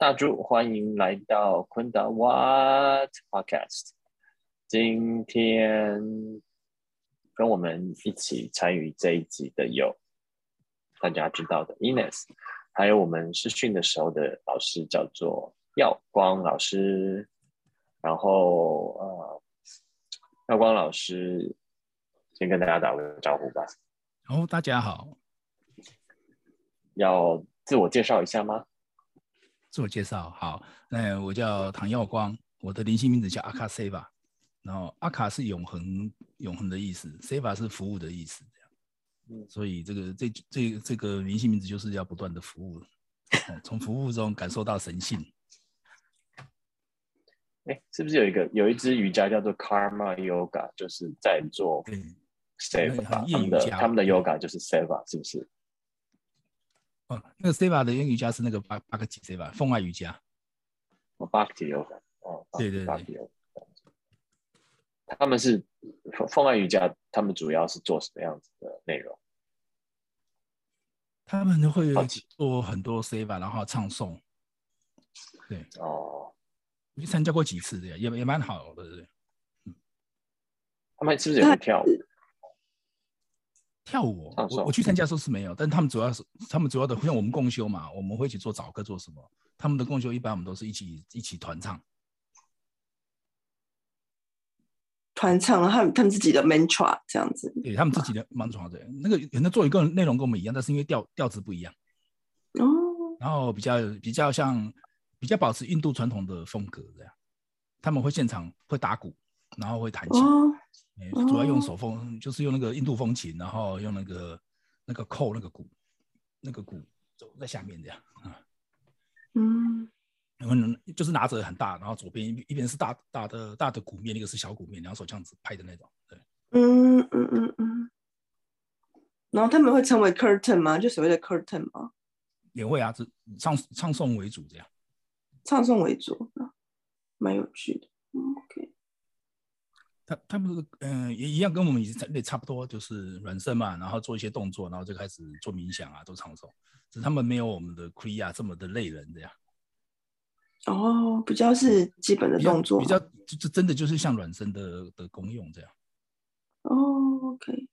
大柱，欢迎来到昆达 What Podcast。今天跟我们一起参与这一集的有大家知道的 Ines，还有我们试训的时候的老师叫做耀光老师。然后呃，耀光老师先跟大家打个招呼吧。哦，大家好。要自我介绍一下吗？自我介绍。好，那我叫唐耀光，我的灵性名字叫阿卡 Seva，然后阿卡是永恒永恒的意思，Seva 是服务的意思，这样，嗯，所以这个这这这个灵性名字就是要不断的服务，从服务中感受到神性。哎，是不是有一个有一支瑜伽叫做 Karma Yoga，就是在做 Seva，他们的他们的 Yoga 就是 Seva，是不是？哦，那个 Seva 的瑜伽是那个八八个几 Seva 风爱瑜伽，哦，八个级有感，哦，对对对，他们是风风爱瑜伽，他们主要是做什么样子的内容？他们会做很多 Seva，然后唱诵，对，哦，我去参加过几次的，也也蛮好的，对，嗯，他们是不是也会跳舞？跳舞，我我去参加时候是没有，但他们主要是他们主要的像我们共修嘛，我们会一起做早课做什么？他们的共修一般我们都是一起一起团唱，团唱，他们他们自己的 mantra 这样子，对他们自己的 mantra 对，那个那做一个内容跟我们一样，但是因为调调子不一样哦，然后比较比较像比较保持印度传统的风格这样，他们会现场会打鼓，然后会弹琴。主要用手风，就是用那个印度风琴，然后用那个那个扣那个鼓，那个鼓走在下面这样啊。嗯，然后就是拿着很大，然后左边一一边是大大的大的鼓面，一个是小鼓面，两手这样子拍的那种。对，嗯嗯嗯嗯。然后他们会称为 curtain 吗？就所谓的 curtain 吗？也会啊，是唱唱诵为主这样。唱诵为主，蛮有趣的。OK。他他们嗯也一样，跟我们以前也差不多，就是软身嘛，然后做一些动作，然后就开始做冥想啊，做长寿。只是他们没有我们的 Kriya 这么的累人这样。哦，比较是基本的动作，比较就就真的就是像软身的的功用这样。哦，OK。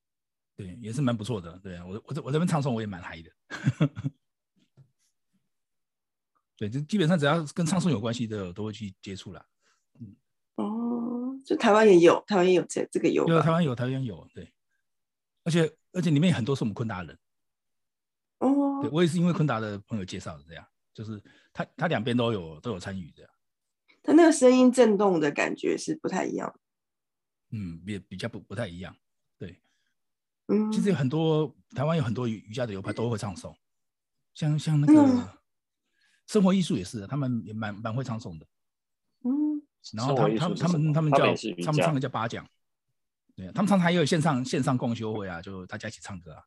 对，也是蛮不错的。对啊，我我这我这边唱诵我也蛮嗨的。对，就基本上只要跟唱诵有关系的，都会去接触了。就台湾也有，台湾也有这这个有，有台湾有，台湾有，对，而且而且里面很多是我们昆达人，哦，对我也是因为昆达的朋友介绍的，这样，就是他他两边都有都有参与这样，他那个声音震动的感觉是不太一样，嗯，比比较不不太一样，对，嗯，其实有很多台湾有很多瑜伽的流派都会唱诵，像像那个。生活艺术也是，他们也蛮蛮会唱诵的。然后他他们他们他们叫他们唱的叫八讲，对，他们常常也有线上线上共修会啊，就大家一起唱歌啊。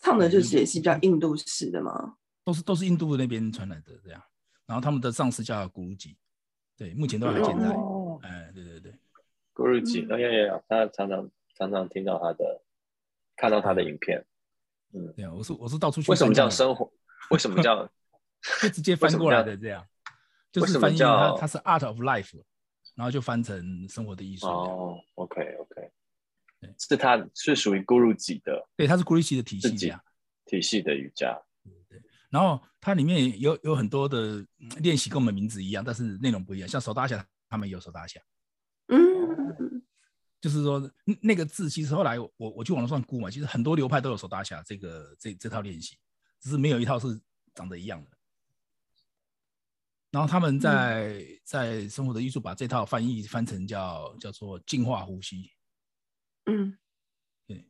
唱的就是也是比较印度式的吗？都是都是印度那边传来的这样。然后他们的上司叫古鲁吉，对，目前都还健在。哎，对对对，古鲁吉，哦呀呀，他常常常常听到他的，看到他的影片。嗯，对啊，我是我是到处去。为什么叫生活？为什么叫？就直接翻过来的这样。就是翻译它，它是 Art of Life，然后就翻成生活的艺术。哦，OK OK，是它是属于 Guru 级的，对，它是 Guru 级的体系啊，体系的瑜伽。对，然后它里面有有很多的练习，跟我们名字一样，但是内容不一样。像手搭下，他们也有手搭下。嗯，就是说那个字，其实后来我我去网络上估嘛，其实很多流派都有手搭下这个这这套练习，只是没有一套是长得一样的。然后他们在在生活的艺术把这套翻译翻成叫叫做净化呼吸，嗯，对，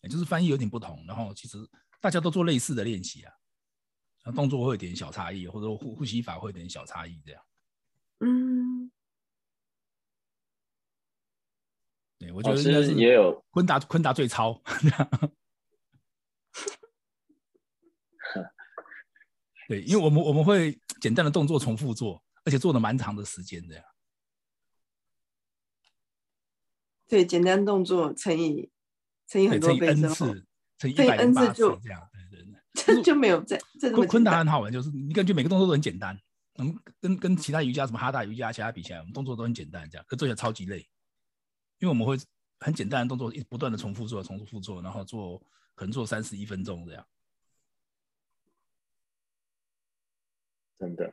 也就是翻译有点不同。然后其实大家都做类似的练习啊，那动作会有点小差异，或者呼呼吸法会有点小差异这样。嗯，对，我觉得也有昆达昆达最超。对，因为我们我们会简单的动作重复做，而且做了蛮长的时间的呀。对，简单动作乘以乘以很多倍之后，乘以一百零八次这样，对对对，这 就没有在这昆昆达很好玩，就是你感觉每个动作都很简单，我们跟跟其他瑜伽什么哈达瑜伽其他比起来，我们动作都很简单，这样可做起来超级累，因为我们会很简单的动作一不断的重复做，重复做，然后做可能做三十一分钟这样。真的，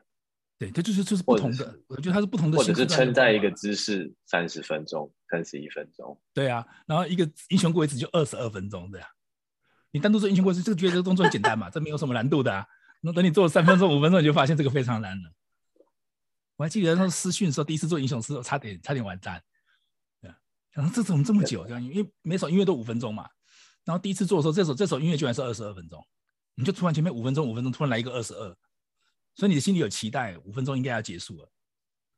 对，这就是就是不同的，我觉得它是不同的，或者是撑在一个姿势三十分钟、三十一分钟，对啊，然后一个英雄跪姿就二十二分钟这样，你单独做英雄跪姿，这个觉得这个动作很简单嘛，这没有什么难度的啊。那等你做了三分钟、五分钟，你就发现这个非常难了。我还记得那时候私训的时候，第一次做英雄时，差点差点完蛋，对，然后这怎么这么久？这样，因为每首音乐都五分钟嘛，然后第一次做的时候，这首这首音乐居然是二十二分钟，你就突然前面五分钟、五分钟，突然来一个二十二。所以你的心里有期待，五分钟应该要结束了，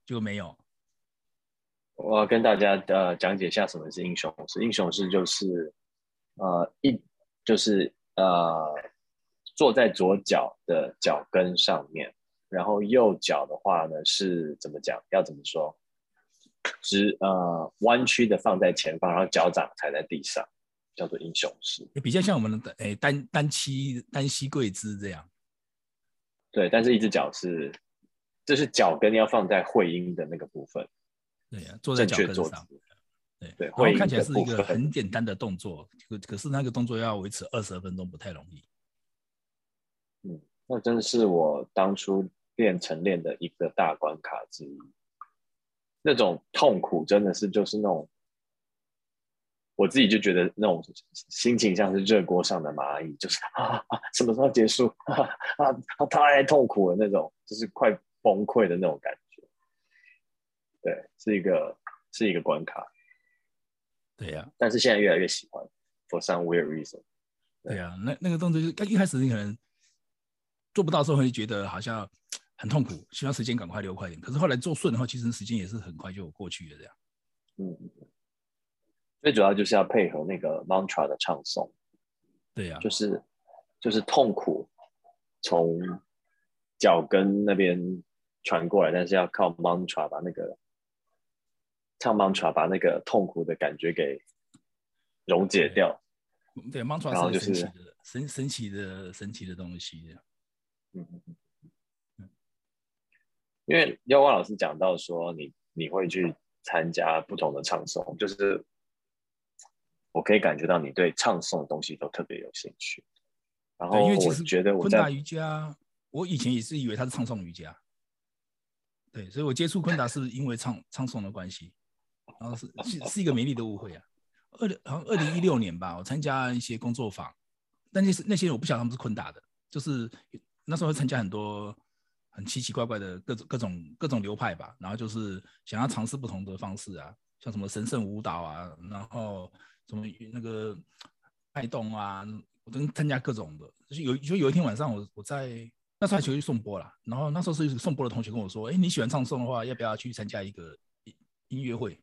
结果没有。我要跟大家呃讲解一下什么是英雄式。英雄式就是呃一就是呃坐在左脚的脚跟上面，然后右脚的话呢是怎么讲？要怎么说？直呃弯曲的放在前方，然后脚掌踩在地上，叫做英雄式。比较像我们的诶单单膝单膝跪姿这样。对，但是一只脚是，就是脚跟要放在会阴的那个部分。对呀，坐在脚跟上。对对，会看起来是一个很简单的动作，可可是那个动作要维持二十二分钟不太容易。嗯，那真的是我当初练晨练的一个大关卡之一。那种痛苦真的是就是那种。我自己就觉得那种心情像是热锅上的蚂蚁，就是啊啊，什么时候结束啊啊，太痛苦了那种，就是快崩溃的那种感觉。对，是一个是一个关卡。对呀，但是现在越来越喜欢，for some weird reason。对呀，那那个动作就是一开始你可能做不到时候会觉得好像很痛苦，希望时间赶快流快点。可是后来做顺的话，其实时间也是很快就过去了这样。嗯。最主要就是要配合那个 mantra 的唱诵，对呀，就是就是痛苦从脚跟那边传过来，但是要靠 mantra 把那个唱 mantra 把那个痛苦的感觉给溶解掉。对，mantra 是神奇的、神神奇的、神奇的东西。嗯嗯嗯。因为妖光老师讲到说，你你会去参加不同的唱诵，就是。我可以感觉到你对唱诵的东西都特别有兴趣，然后我觉得昆达瑜伽，我以前也是以为它是唱诵瑜伽，对，所以我接触昆达是因为唱唱诵的关系，然后是是是一个美丽的误会啊。二零好像二零一六年吧，我参加一些工作坊，但那些那些我不晓得他们是昆达的，就是那时候会参加很多很奇奇怪怪的各种各种各种流派吧，然后就是想要尝试不同的方式啊，像什么神圣舞蹈啊，然后。什么那个脉动啊，我都参加各种的。就有就有一天晚上，我我在那时候还去送播了。然后那时候是送播的同学跟我说：“哎，你喜欢唱诵的话，要不要去参加一个音乐会，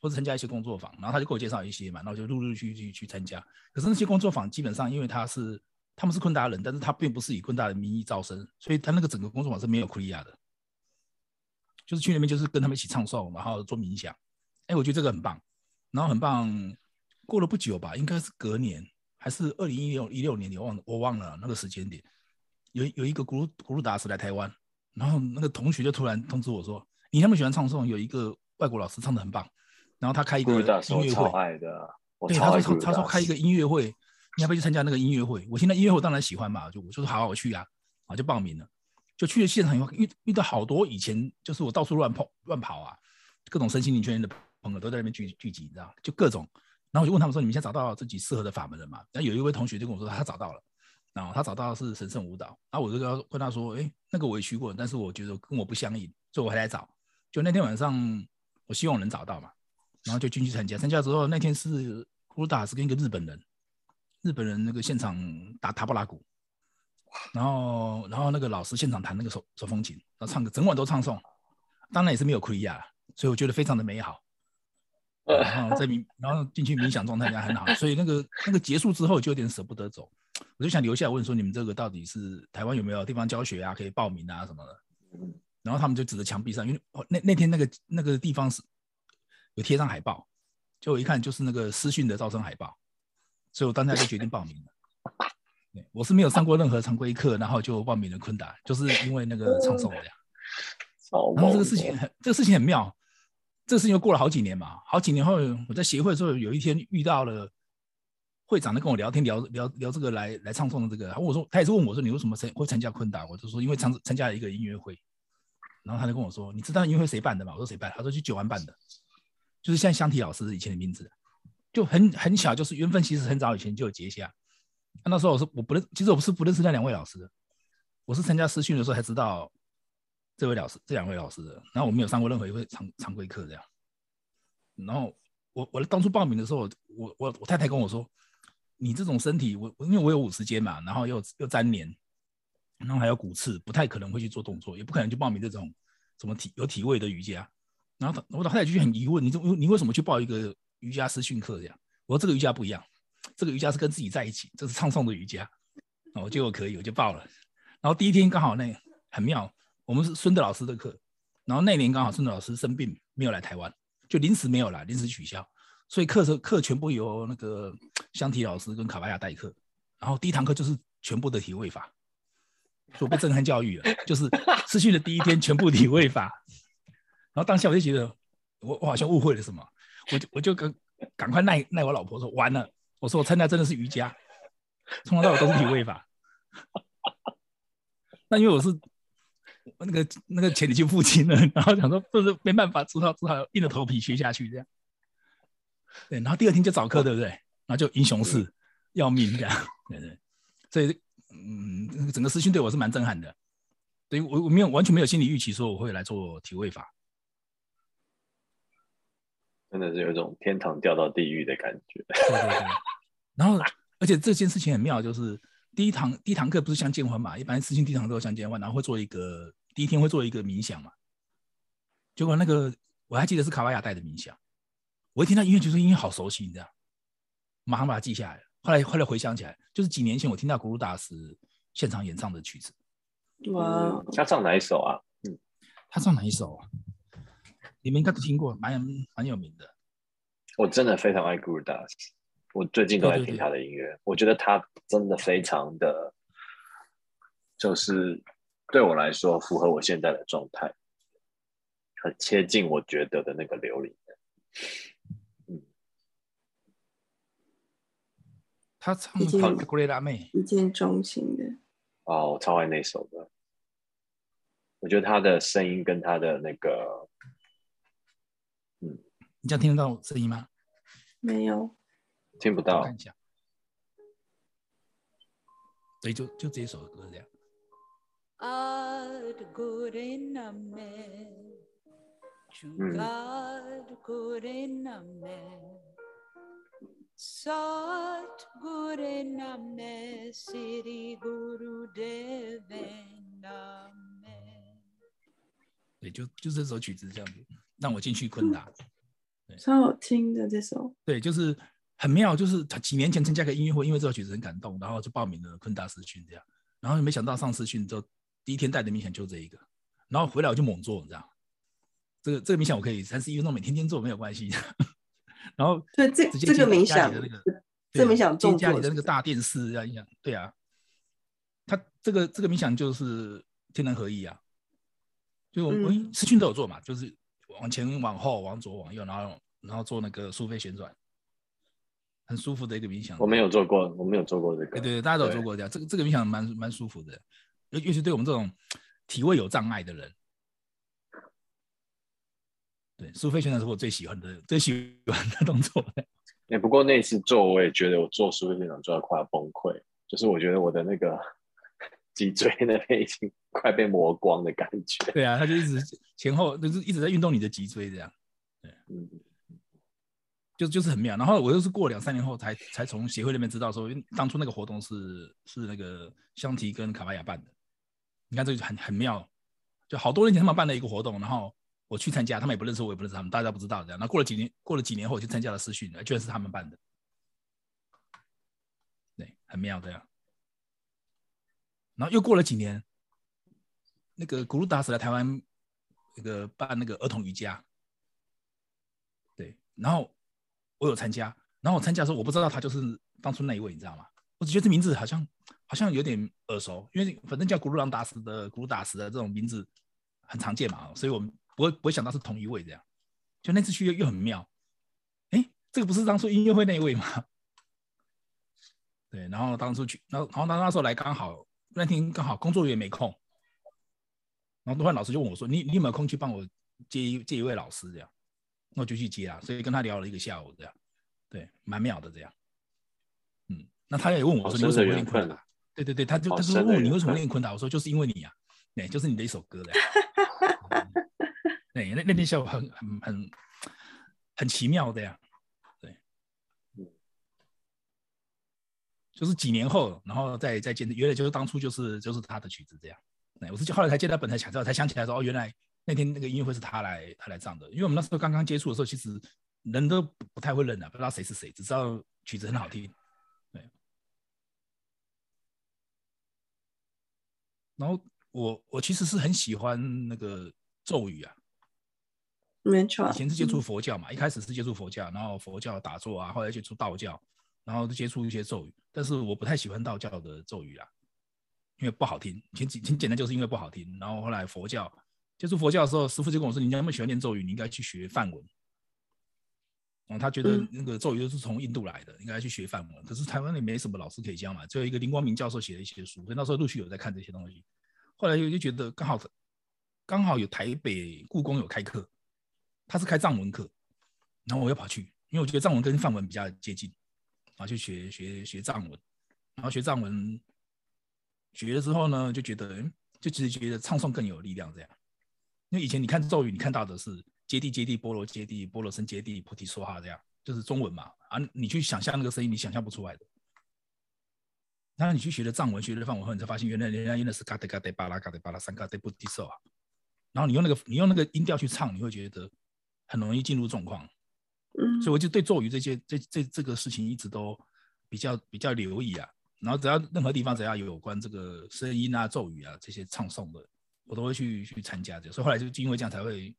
或者参加一些工作坊？”然后他就给我介绍一些嘛，然后就陆陆续续去参加。可是那些工作坊基本上，因为他是他们是昆达人，但是他并不是以昆达的名义招生，所以他那个整个工作坊是没有库利亚的，就是去那边就是跟他们一起唱诵，然后做冥想。哎，我觉得这个很棒，然后很棒。过了不久吧，应该是隔年还是二零一六一六年，你忘我忘了那个时间点。有有一个古鲁古鲁达斯来台湾，然后那个同学就突然通知我说：“你那么喜欢唱诵，有一个外国老师唱的很棒，然后他开一个音乐会。”爱的，对，他说他说开一个音乐会，你要不要去参加那个音乐会？我现在音乐会当然喜欢嘛，就我就说好，我去啊，啊就报名了，就去了现场以后遇遇到好多以前就是我到处乱跑乱跑啊，各种身心灵圈的朋友都在那边聚聚集，你知道就各种。然后我就问他们说：“你们现在找到自己适合的法门了吗？”然后有一位同学就跟我说：“他找到了。”然后他找到的是神圣舞蹈。然后我就跟跟他说：“哎，那个我也去过，但是我觉得跟我不相应，所以我还来找。”就那天晚上，我希望能找到嘛，然后就进去参加。参加之后，那天是古达是跟一个日本人，日本人那个现场打塔布拉鼓，然后然后那个老师现场弹那个手手风琴，然后唱歌，整晚都唱诵，当然也是没有库利亚，所以我觉得非常的美好。然后在冥，然后进去冥想状态也很好，所以那个那个结束之后就有点舍不得走，我就想留下来问说，你们这个到底是台湾有没有地方教学啊，可以报名啊什么的？然后他们就指着墙壁上，因为那那天那个那个地方是有贴上海报，就我一看就是那个私讯的招生海报，所以我当下就决定报名了。我是没有上过任何常规课，然后就报名了昆达，就是因为那个唱诵这样。然后这个事情很这个事情很妙。这个事情又过了好几年嘛，好几年后，我在协会的时候，有一天遇到了会长，在跟我聊天，聊聊聊这个来来唱诵的这个。他问我说，他也是问我说，你为什么参会参加昆达？我就说，因为参参加了一个音乐会。然后他就跟我说，你知道音乐会谁办的吗？我说谁办？他说去九安办的，就是像香缇老师以前的名字，就很很巧，就是缘分其实很早以前就有结下。那时候我说我不认，其实我不是不认识那两位老师，我是参加师训的时候才知道。这位老师，这两位老师的，然后我没有上过任何一位常常规课这样。然后我我当初报名的时候，我我我太太跟我说，你这种身体，我因为我有五十肩嘛，然后又又粘连，然后还有骨刺，不太可能会去做动作，也不可能去报名这种什么体有体位的瑜伽。然后我老太太就很疑问，你怎你为什么去报一个瑜伽师训课这样？我说这个瑜伽不一样，这个瑜伽是跟自己在一起，这是唱诵的瑜伽。我就可以，我就报了。然后第一天刚好那很妙。我们是孙德老师的课，然后那年刚好孙德老师生病没有来台湾，就临时没有来，临时取消，所以课程课全部由那个香缇老师跟卡巴亚代课，然后第一堂课就是全部的体位法，我被震撼教育了，就是失去的第一天全部体位法，然后当下我就觉得我我好像误会了什么，我就我就赶赶快奈奈我老婆说完了，我说我参加真的是瑜伽，从头到尾都是体位法，那因为我是。那个那个钱已经付清了，然后想说不是没办法，只好只好硬着头皮学下去这样。对，然后第二天就早课，对不对？然后就英雄式要命这样，对对。所以嗯，整个师训对我是蛮震撼的。对我我没有完全没有心理预期说我会来做体位法，真的是有一种天堂掉到地狱的感觉。对对对。然后而且这件事情很妙，就是。第一堂第一堂课不是相见欢嘛？一般私信第一堂都相见欢，然后会做一个第一天会做一个冥想嘛。结果那个我还记得是卡瓦亚带的冥想，我一听到音乐就说音乐好熟悉，你知道？马上把它记下来。后来后来回想起来，就是几年前我听到古鲁大师现场演唱的曲子。哇，他唱哪一首啊？嗯，他唱哪一首啊？你们应该都听过，蛮蛮有名的。我真的非常爱古鲁大师。我最近都在听他的音乐，我觉得他真的非常的，就是对我来说符合我现在的状态，很接近我觉得的那个琉璃。嗯，他唱《古雷拉妹》一见钟情的。哦，我超爱那首的。我觉得他的声音跟他的那个，嗯，你这样听得到我声音吗？没有。听不到。看一下。对就就这一首歌这样。对，就就这首曲子这样子，让我进去昆达。超好听的这首。对，就是。很妙，就是他几年前参加个音乐会，因为这首曲子很感动，然后就报名了昆达师训这样，然后没想到上师训之后，第一天带的冥想就这一个，然后回来我就猛做，你知道，这个这个冥想我可以三十一分钟每天天做没有关系，然后对这这个冥想的那个这冥想做家里的那个大电视这样，对啊，他这个这个冥想就是天人合一啊，就我们师训都有做嘛，就是往前往后往左往右，然后然后做那个苏菲旋转。很舒服的一个冥想，我没有做过，我没有做过这个。对对，大家都有做过这样，这个这个冥想蛮蛮舒服的，尤尤其对我们这种体位有障碍的人。对，苏菲旋转是我最喜欢的、最喜欢的动作。哎，不过那次做，我也觉得我做苏菲旋转做到快要崩溃，就是我觉得我的那个 脊椎那边已经 快被磨光的感觉。对啊，他就一直前后就是一直在运动你的脊椎这样。对，嗯。就就是很妙。然后我又是过两三年后才才从协会那边知道说，当初那个活动是是那个香缇跟卡巴亚办的。你看这个很很妙，就好多年前他们办了一个活动，然后我去参加，他们也不认识我，也不认识他们，大家不知道这样。那过了几年，过了几年后我去参加了试训，居然是他们办的，对，很妙这样。然后又过了几年，那个古鲁达斯来台湾，那个办那个儿童瑜伽，对，然后我有参加，然后我参加的时候，我不知道他就是当初那一位，你知道吗？我只觉得这名字好像好像有点耳熟，因为反正叫古鲁朗达斯的古鲁达斯的这种名字很常见嘛，所以我们不会不会想到是同一位这样。就那次去又又很妙，哎，这个不是当初音乐会那一位吗？对，然后当初去，然后然后他那时候来刚好。那天刚好工作人员没空，然后突然老师就问我说：“你你有没有空去帮我接一接一位老师？”这样，那我就去接啊。所以跟他聊了一个下午，这样，对，蛮妙的这样。嗯，那他也问我说：“你为什么练昆达？”对对对，他就他说问我你为什么练昆达？我说就是因为你呀，对，就是你的一首歌的。对，那那天下午很很很很奇妙的呀。对就是几年后，然后再再见，原来就是当初就是就是他的曲子这样。哎，我是后来才见到本台，才知道才想起来说，哦，原来那天那个音乐会是他来他来唱的。因为我们那时候刚刚接触的时候，其实人都不太会认的，不知道谁是谁，只知道曲子很好听。对。然后我我其实是很喜欢那个咒语啊，没错。以前是接触佛教嘛，一开始是接触佛教，然后佛教打坐啊，后来接触道教。然后接触一些咒语，但是我不太喜欢道教的咒语啦，因为不好听。挺挺简单，就是因为不好听。然后后来佛教接触佛教的时候，师傅就跟我说：“你那么喜欢念咒语，你应该去学梵文。”哦，他觉得那个咒语都是从印度来的，应该去学梵文。可是台湾也没什么老师可以教嘛，只有一个林光明教授写了一些书，所以那时候陆续有在看这些东西。后来又就觉得刚好刚好有台北故宫有开课，他是开藏文课，然后我又跑去，因为我觉得藏文跟梵文比较接近。然后去学学学藏文，然后学藏文，学了之后呢，就觉得，就其实觉得唱诵更有力量这样。因为以前你看咒语，你看到的是揭谛揭谛波罗揭谛波罗僧揭谛菩提说哈这样，就是中文嘛。啊，你去想象那个声音，你想象不出来的。然后你去学了藏文，学了梵文后，你才发现原来人家用的是嘎德嘎德巴拉嘎德巴拉三嘎德菩提说啊。然后你用那个你用那个音调去唱，你会觉得很容易进入状况。所以我就对咒语这些这这这个事情一直都比较比较留意啊，然后只要任何地方只要有有关这个声音啊咒语啊这些唱诵的，我都会去去参加这，所以后来就因为这样才会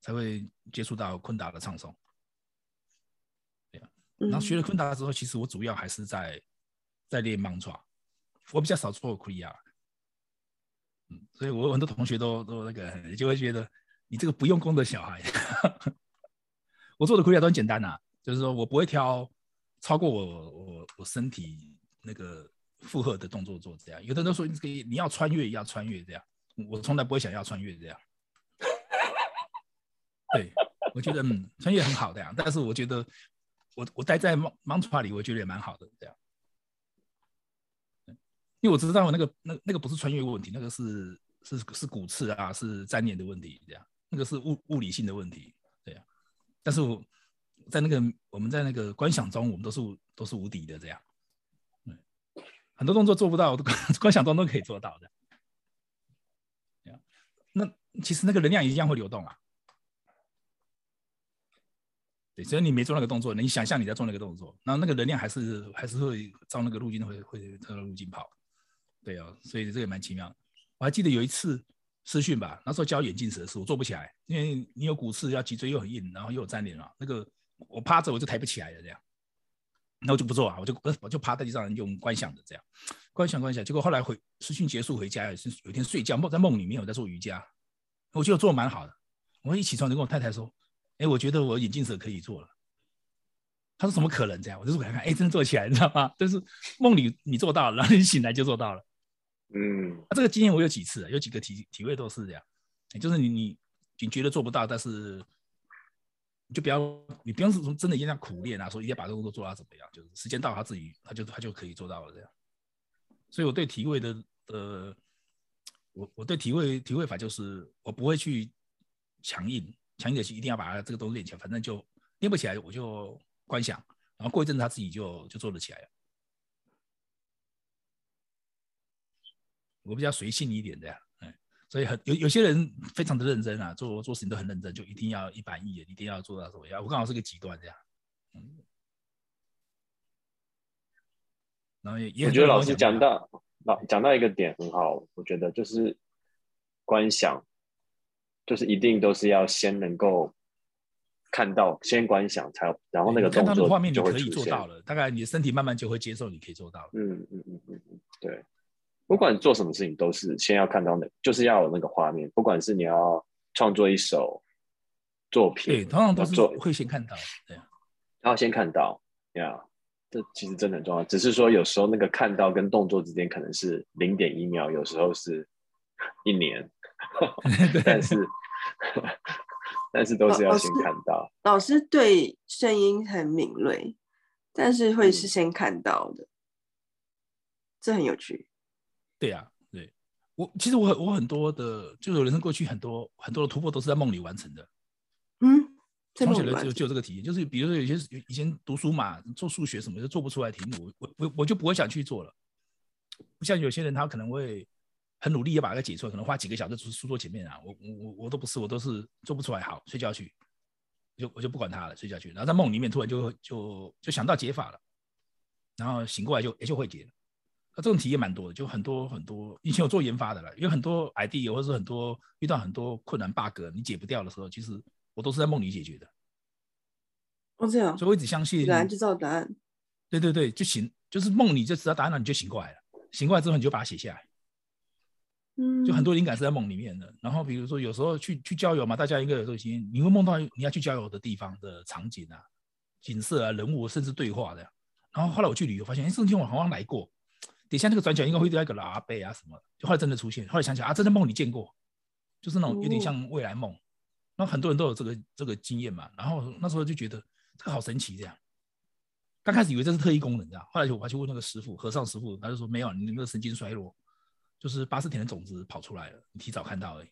才会接触到昆达的唱诵。对啊，然后学了昆达之后，其实我主要还是在在练盲爪我比较少做库里亚。嗯，所以我很多同学都都那个就会觉得你这个不用功的小孩。我做的苦力都很简单呐，就是说我不会挑超过我我我身体那个负荷的动作做这样。有的人说你可以你要穿越要穿越这样，我从来不会想要穿越这样。对，我觉得嗯穿越很好的呀，但是我觉得我我待在 mantra 里，我觉得也蛮好的这样。因为我知道那个那那个不是穿越问题，那个是是是骨刺啊，是粘连的问题这样，那个是物物理性的问题对呀。但是我在那个我们在那个观想中，我们都是都是无敌的这样，嗯，很多动作做不到，观想中都可以做到的。那其实那个能量一样会流动啊，对，只要你没做那个动作，你想象你在做那个动作，然后那个能量还是还是会照那个路径会会照路径跑，对啊，所以这个蛮奇妙。我还记得有一次。私训吧，那时候教眼镜蛇的事，我做不起来，因为你有骨刺，要脊椎又很硬，然后又有粘连了，那个我趴着我就抬不起来了，这样，那我就不做啊，我就我就趴在地上用观想的这样，观想观想，结果后来回实训结束回家也是有一天睡觉梦在梦里面我在做瑜伽，我觉得做的蛮好的，我一起床就跟我太太说，哎，我觉得我眼镜蛇可以做了，她说怎么可能这样，我就说给她看，哎，真的做起来，你知道吗？但是梦里你做到了，然后你醒来就做到了。嗯，那这个经验我有几次，有几个体体会都是这样，就是你你你觉得做不到，但是你就不要你不用是从真的一定要苦练啊，说一定要把这个工作做到怎么样，就是时间到他自己他就他就可以做到了这样。所以我对体位的呃，我我对体位体位法就是我不会去强硬强硬的去一定要把这个东西练起来，反正就练不起来我就观想，然后过一阵子他自己就就做得起来了。我比较随性一点的呀，所以很有有些人非常的认真啊，做做事情都很认真，就一定要一板一眼，一定要做到什么样。我刚好是个极端这样，嗯。然后也也我觉得老师讲到老讲到一个点很好，我觉得就是观想，就是一定都是要先能够看到，先观想才，然后那个动作画面就可以做到了，大概你的身体慢慢就会接受，你可以做到了。嗯嗯嗯嗯嗯，对。不管做什么事情，都是先要看到那，就是要有那个画面。不管是你要创作一首作品，对，通常都是会先看到，对，然后先看到，呀，这其实真的很重要。只是说有时候那个看到跟动作之间可能是零点一秒，有时候是一年，但是 但是都是要先看到。老师对声音很敏锐，但是会是先看到的，这很有趣。对呀，对我其实我很我很多的，就是人生过去很多很多的突破都是在梦里完成的。嗯，从小就就有这个体验，就是比如说有些以前读书嘛，做数学什么就做不出来题目，我我我就不会想去做了。不像有些人他可能会很努力要把它解出来，可能花几个小时书桌前面啊，我我我我都不是，我都是做不出来，好睡觉去，就我就不管他了，睡觉去。然后在梦里面突然就就就想到解法了，然后醒过来就也就会解了。那这种体验蛮多的，就很多很多。以前有做研发的了，有很多 idea 或者是很多遇到很多困难 bug，你解不掉的时候，其实我都是在梦里解决的。哦，这样。所以我一直相信。然就知道答案。对对对，就醒，就是梦里就知道答案了，你就醒过来了。醒过来之后，你就把它写下来。嗯。就很多灵感是在梦里面的。然后比如说有时候去去郊游嘛，大家应该有这个经验，你会梦到你要去郊游的地方的场景啊、景色啊、人物，甚至对话的。然后后来我去旅游，发现哎，这种地方我好像来过。底下那个转角应该会遇到一个老阿伯啊什么，就后来真的出现，后来想起来啊，真的梦里见过，就是那种有点像未来梦，然后很多人都有这个这个经验嘛，然后那时候就觉得这个好神奇这样，刚开始以为这是特异功能，这样，后来就我还去问那个师傅，和尚师傅，他就说没有，你那个神经衰弱，就是八十田的种子跑出来了，你提早看到而已。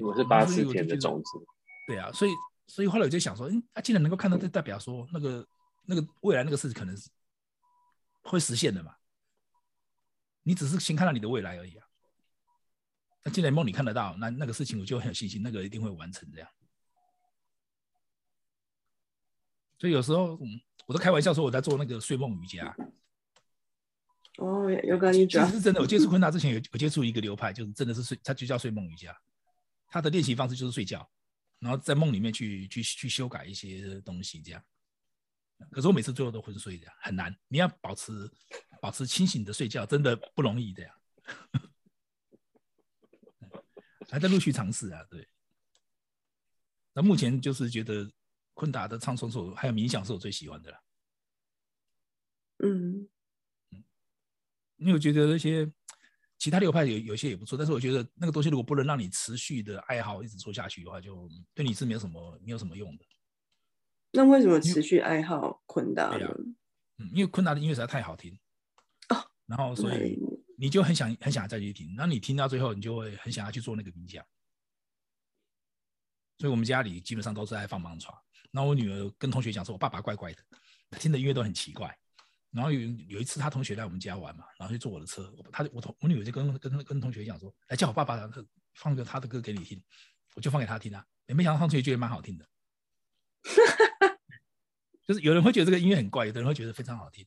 我是八十田的种子。对啊，所以所以后来我就想说，嗯，他既然能够看到，就代表说那个那个未来那个事可能是。会实现的嘛？你只是先看到你的未来而已啊。那既然梦里看得到，那那个事情我就很有信心，那个一定会完成这样。所以有时候，嗯，我都开玩笑说我在做那个睡梦瑜伽。哦，有感觉。其实是真的。我接触昆达之前有有接触一个流派，就是真的是睡，它就叫睡梦瑜伽。它的练习方式就是睡觉，然后在梦里面去去去修改一些东西这样。可是我每次最后都昏睡的，很难。你要保持保持清醒的睡觉，真的不容易的呀。还在陆续尝试啊，对。那目前就是觉得昆达的唱诵是我，还有冥想是我最喜欢的了。嗯嗯，因为我觉得那些其他流派有有些也不错，但是我觉得那个东西如果不能让你持续的爱好一直做下去的话，就对你是没有什么没有什么用的。那为什么持续爱好昆达呢？嗯，因为昆达的音乐实在太好听哦，然后所以你就很想很想再去听，然后你听到最后，你就会很想要去做那个冥想。所以我们家里基本上都是爱放盲传。然后我女儿跟同学讲说，我爸爸怪怪的，听的音乐都很奇怪。然后有有一次，他同学来我们家玩嘛，然后就坐我的车，他我同我女儿就跟跟跟同学讲说，来叫我爸爸放个他的歌给你听，我就放给他听啊。也没想到同学觉得蛮好听的。就是有人会觉得这个音乐很怪，有的人会觉得非常好听。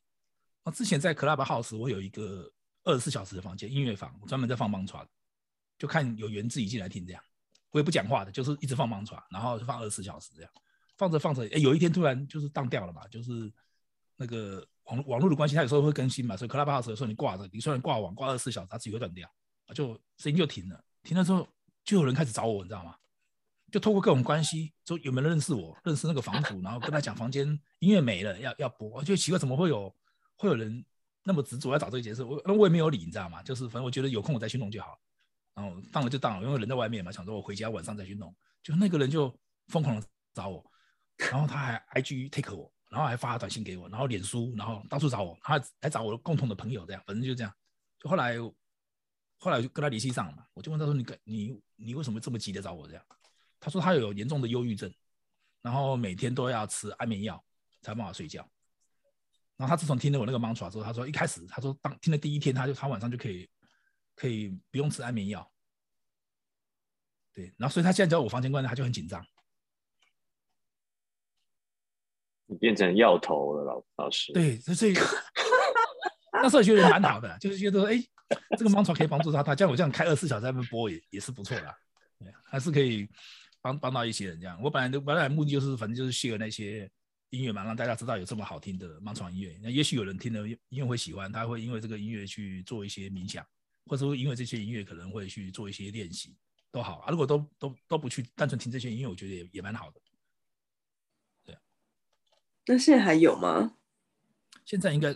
我之前在 Club House，我有一个二十四小时的房间音乐房，专门在放盲传就看有缘自己进来听这样。我也不讲话的，就是一直放盲传然后就放二十四小时这样。放着放着，哎，有一天突然就是当掉了嘛，就是那个网网络的关系，它有时候会更新嘛，所以 Club House 有时候你挂着，你虽然挂网挂二十四小时，它自己会断掉，就声音就停了。停了之后，就有人开始找我，你知道吗？就透过各种关系，说有没有认识我，认识那个房主，然后跟他讲房间音乐没了，要要播。我就奇怪，怎么会有会有人那么执着要找这个角色？我那我也没有理，你知道吗？就是反正我觉得有空我再去弄就好。然后当了就当了，因为人在外面嘛，想说我回家晚上再去弄。就那个人就疯狂的找我，然后他还 I G take 我，然后还发短信给我，然后脸书，然后到处找我，他还找我共同的朋友这样，反正就这样。就后来后来我就跟他联系上了嘛，我就问他说：“你你你为什么这么急的找我这样？”他说他有严重的忧郁症，然后每天都要吃安眠药才办法睡觉。然后他自从听了我那个 mantra 之后，他说一开始他说当听了第一天，他就他晚上就可以可以不用吃安眠药。对，然后所以他现在在我房间关着，他就很紧张。你变成药头了，老老师。对，所以 那时候觉得蛮好的，就是觉得哎，这个 mantra 可以帮助他，他像我这样开二十四小时在那播也也是不错的，对，还是可以帮帮到一些人这样。我本来的本来目的就是反正就是 share 那些音乐嘛，让大家知道有这么好听的 mantra 音乐。那也许有人听了音乐会喜欢，他会因为这个音乐去做一些冥想，或者说因为这些音乐可能会去做一些练习。都好啊，如果都都都不去，单纯听这些音乐，我觉得也也蛮好的。对，那现在还有吗？现在应该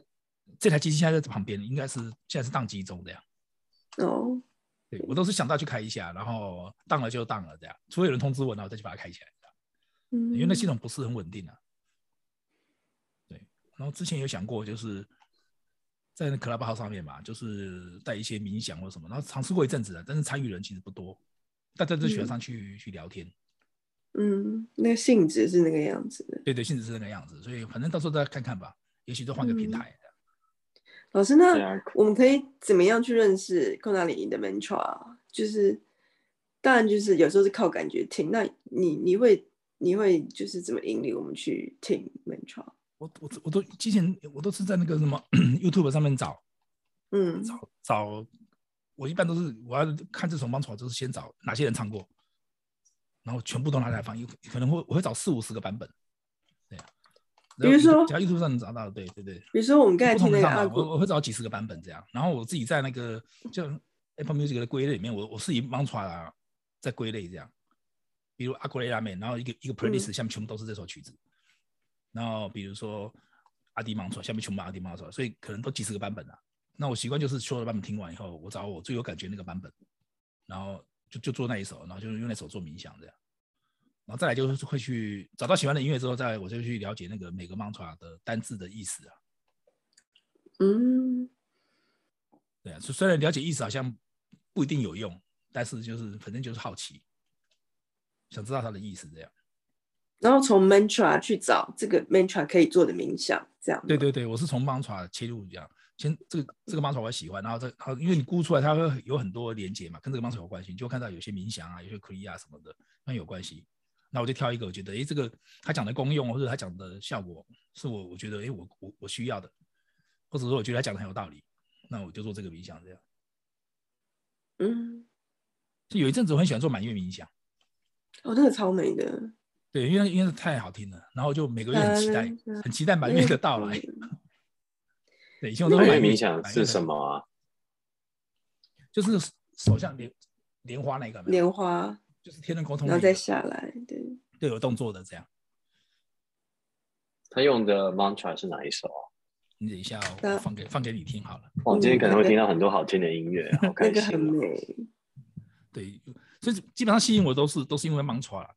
这台机器现在在旁边，应该是现在是宕机中的呀。哦，对我都是想到去开一下，然后当了就当了这样，除非有人通知我，然后再去把它开起来。嗯，因为那系统不是很稳定啊。对，然后之前有想过，就是在那 Clubhouse 上面嘛，就是带一些冥想或什么，然后尝试过一阵子了，但是参与人其实不多。大家都喜欢上去去聊天，嗯，那个性质是那个样子的，对对，性质是那个样子，所以反正到时候再看看吧，也许就换个平台。老师，那我们可以怎么样去认识寇纳里的 mantra？就是当然就是有时候是靠感觉听，那你你会你会就是怎么引领我们去听 mantra？我我我都之前我都是在那个什么 YouTube 上面找，嗯，找找。我一般都是我要看这首《mantra》，就是先找哪些人唱过，然后全部都拿来放，有可能会我会找四五十个版本，对。比如说，只要 YouTube 上能找到，对对对。比如说我们刚才听那个，我我会找几十个版本这样，然后我自己在那个就 Apple Music 的归类里面，我我自己 mantra 在归类这样，比如阿古雷拉美，然后一个一个 playlist 下面全部都是这首曲子，然后比如说阿迪 mantra 下面全部阿迪 mantra，所以可能都几十个版本啊。那我习惯就是所有的版本听完以后，我找我最有感觉那个版本，然后就就做那一首，然后就用那首做冥想这样，然后再来就是会去找到喜欢的音乐之后，再我就去了解那个每个 mantra 的单字的意思啊。嗯，对啊，虽然了解意思好像不一定有用，但是就是反正就是好奇，想知道它的意思这样。然后从 mantra 去找这个 mantra 可以做的冥想，这样。对对对，我是从 mantra 切入这样。先这个这个 mantra 我喜欢，然后这好，因为你估出来它会有很多连接嘛，跟这个 mantra 有关系，你就看到有些冥想啊，有些 kriya 什么的，那有关系。那我就挑一个，我觉得哎，这个他讲的功用或者他讲的效果是我我觉得哎，我我我需要的，或者说我觉得他讲的很有道理，那我就做这个冥想这样。嗯，就有一阵子我很喜欢做满月冥想。哦，那个超美的。对，因为因为太好听了，然后就每个月很期待，很期待满月的到来。对，以前我都会冥想是什么啊？就是手像莲莲花那个莲花，就是天人沟通，然后再下来，对，对，有动作的这样。他用的 mantra 是哪一首啊？你等一下，我放给放给你听好了。我今天可能会听到很多好听的音乐，好开心。对，所以基本上吸引我都是都是因为 mantra。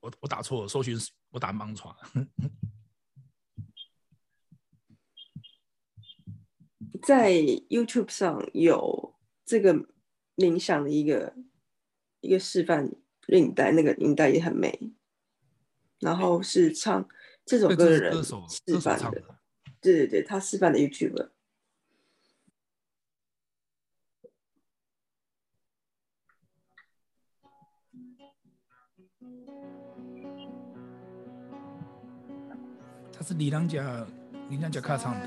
我我打错了，搜寻我打盲在 YouTube 上有这个冥想的一个一个示范领带，那个领带也很美。然后是唱这首歌的人示范的，对对对，他示范的 YouTube。他是李良家，李良家开唱的。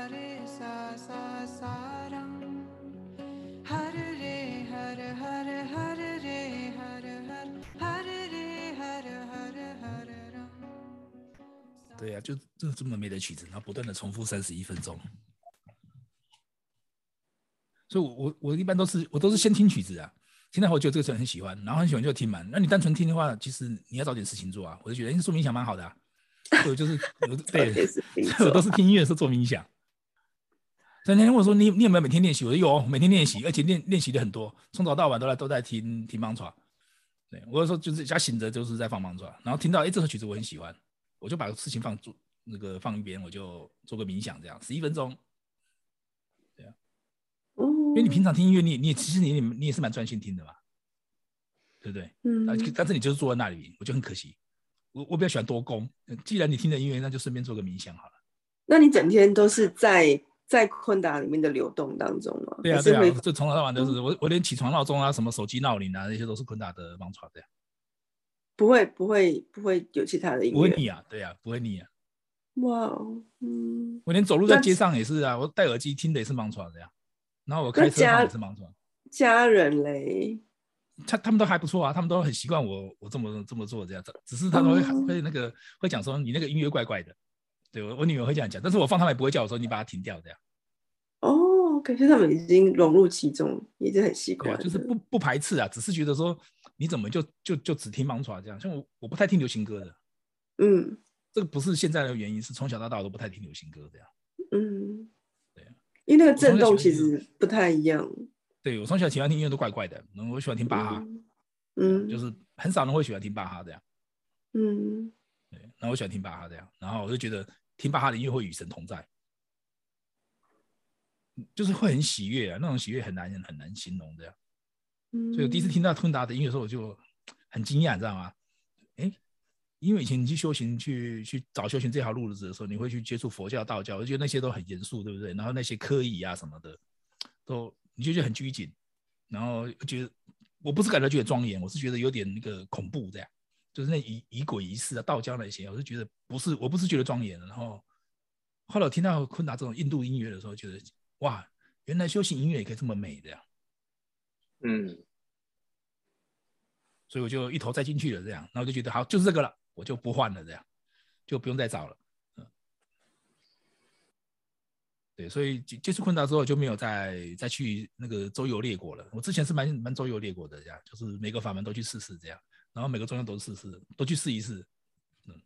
对呀，就就这么美的曲子，然后不断的重复三十一分钟，所以，我我我一般都是我都是先听曲子啊，听到我觉得这个人很喜欢，然后很喜欢就听满。那你单纯听的话，其实你要找点事情做啊。我就觉得，哎，做冥想蛮好的啊。我就是我 对，我都是听音乐时候做冥想。那天问我说你你有没有每天练习？我说有，每天练习，而且练练习的很多，从早到晚都在都在听听盲传。对，我有时候就是家醒着就是在放盲传，然后听到哎这首曲子我很喜欢，我就把事情放住那个放一边，我就做个冥想，这样十一分钟。对啊，因为你平常听音乐，你你其实你你你也是蛮专心听的嘛，对不对？嗯。但是你就是坐在那里，我就很可惜。我我比较喜欢多功，既然你听的音乐，那就顺便做个冥想好了。那你整天都是在在昆达里面的流动当中吗？对啊，对啊，就从早到晚都是我，我连起床闹钟啊，什么手机闹铃啊，那些都是昆达的帮传的。不会，不会，不会有其他的音乐。不会腻啊，对啊，不会腻啊。哇，嗯。我连走路在街上也是啊，我戴耳机听的也是盲传的呀。然后我开车也是盲传。家人嘞？他他们都还不错啊，他们都很习惯我我这么这么做这样子，只是他们会会那个会讲说你那个音乐怪怪的，对我我女儿会这样讲，但是我放他们也不会叫我说你把它停掉这样。哦，感觉他们已经融入其中，已经很习惯，就是不不排斥啊，只是觉得说你怎么就就就只听芒耍这样，像我我不太听流行歌的，嗯，这个不是现在的原因，是从小到大我都不太听流行歌这样，嗯，对啊，因为那个震动其实不太一样。对我从小喜欢听音乐都怪怪的，我喜欢听巴哈，嗯，就是很少人会喜欢听巴哈这样，嗯，对，然后我喜欢听巴哈这样，然后我就觉得听巴哈的音乐会与神同在，就是会很喜悦啊，那种喜悦很难很难形容这样，嗯，所以我第一次听到昆达的音乐的时候，我就很惊讶，你知道吗？哎，因为以前你去修行去去找修行这条路子的时候，你会去接触佛教、道教，我觉得那些都很严肃，对不对？然后那些科仪啊什么的都。你就觉得很拘谨，然后觉得我不是感觉觉得庄严，我是觉得有点那个恐怖这样，就是那仪仪轨仪式啊，道教那些，我是觉得不是，我不是觉得庄严。然后后来我听到昆达这种印度音乐的时候，觉得哇，原来修行音乐也可以这么美的呀。嗯，所以我就一头栽进去了这样，然后就觉得好，就是这个了，我就不换了这样，就不用再找了。嗯对，所以接接触昆达之后就没有再再去那个周游列国了。我之前是蛮蛮周游列国的，这样就是每个法门都去试试这样，然后每个宗教都试试，都去试一试。嗯，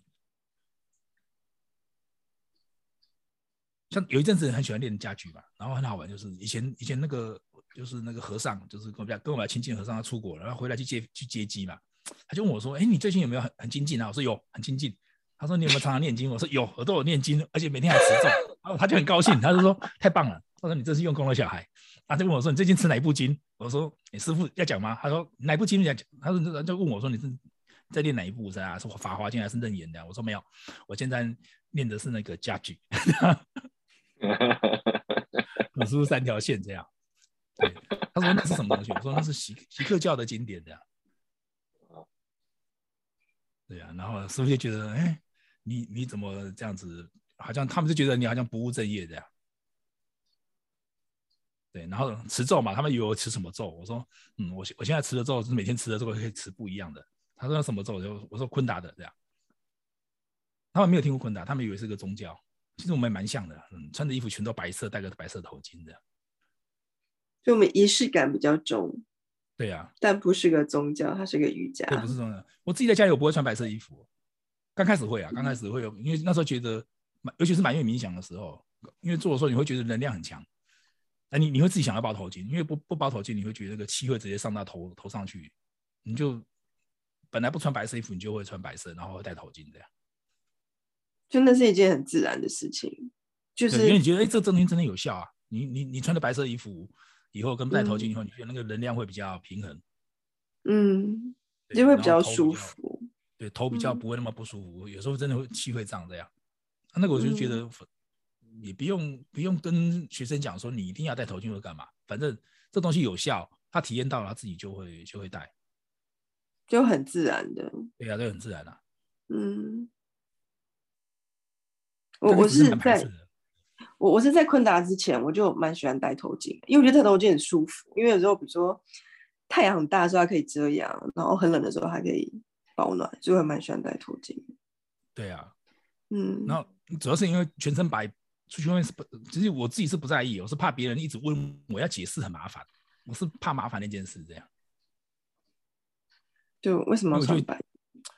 像有一阵子很喜欢练家具嘛，然后很好玩，就是以前以前那个就是那个和尚，就是跟我比较跟我们亲近和尚，他出国了，然后回来去接去接机嘛，他就问我说：“哎，你最近有没有很很精进啊？”我说：“有，很精进。”他说：“你有没有常常念经？”我说：“有，我都有念经，而且每天还持咒。”然后他就很高兴，他就说：“太棒了！”他说：“你真是用功的小孩。”他就问我说：“你最近吃哪一部经？”我说：“你师傅要讲吗？”他说：“哪部经要讲？”他说：“就问我说你是在念哪一部？是啊，是法华经还是楞严的？”我说：“没有，我现在念的是那个家具。” 我是不是三条线这样？对，他说：“那是什么东西？”我说：“那是锡锡克教的经典的。”对呀，然后师傅就觉得：“哎。”你你怎么这样子？好像他们就觉得你好像不务正业这样。对，然后持咒嘛，他们以为我持什么咒？我说，嗯，我我现在持的咒是每天持的咒可以持不一样的。他说什么咒？就我说昆达的这样。他们没有听过昆达，他们以为是个宗教。其实我们蛮像的，嗯，穿的衣服全都白色，戴个白色头巾这样。就我们仪式感比较重。对呀。但不是个宗教，它是个瑜伽。对，不是宗教。我自己在家里我不会穿白色衣服。刚开始会啊，刚开始会有，因为那时候觉得，尤其是满月冥想的时候，因为做的时候你会觉得能量很强，那你你会自己想要包头巾，因为不不包头巾，你会觉得那个气会直接上到头头上去，你就本来不穿白色衣服，你就会穿白色，然后戴头巾这样，真的是一件很自然的事情，就是因为你觉得哎，这真的真的有效啊，你你你穿的白色衣服以后跟戴头巾以后，你觉得那个能量会比较平衡，嗯，就会比较舒服。对头比较不会那么不舒服，有时候真的会气会胀这样。那个我就觉得也不用不用跟学生讲说你一定要戴头巾或干嘛，反正这东西有效，他体验到了他自己就会就会戴，就很自然的。对呀，这很自然啊。嗯，我我是在我我是在昆达之前我就蛮喜欢戴头巾，因为我觉得戴头巾很舒服，因为有时候比如说太阳很大的时候它可以遮阳，然后很冷的时候还可以。保暖，所以我蛮喜欢戴头巾。对啊，嗯，然后主要是因为全身白，出去外面是不，其实我自己是不在意，我是怕别人一直问我要解释很麻烦，我是怕麻烦那件事这样。就为什么要穿白？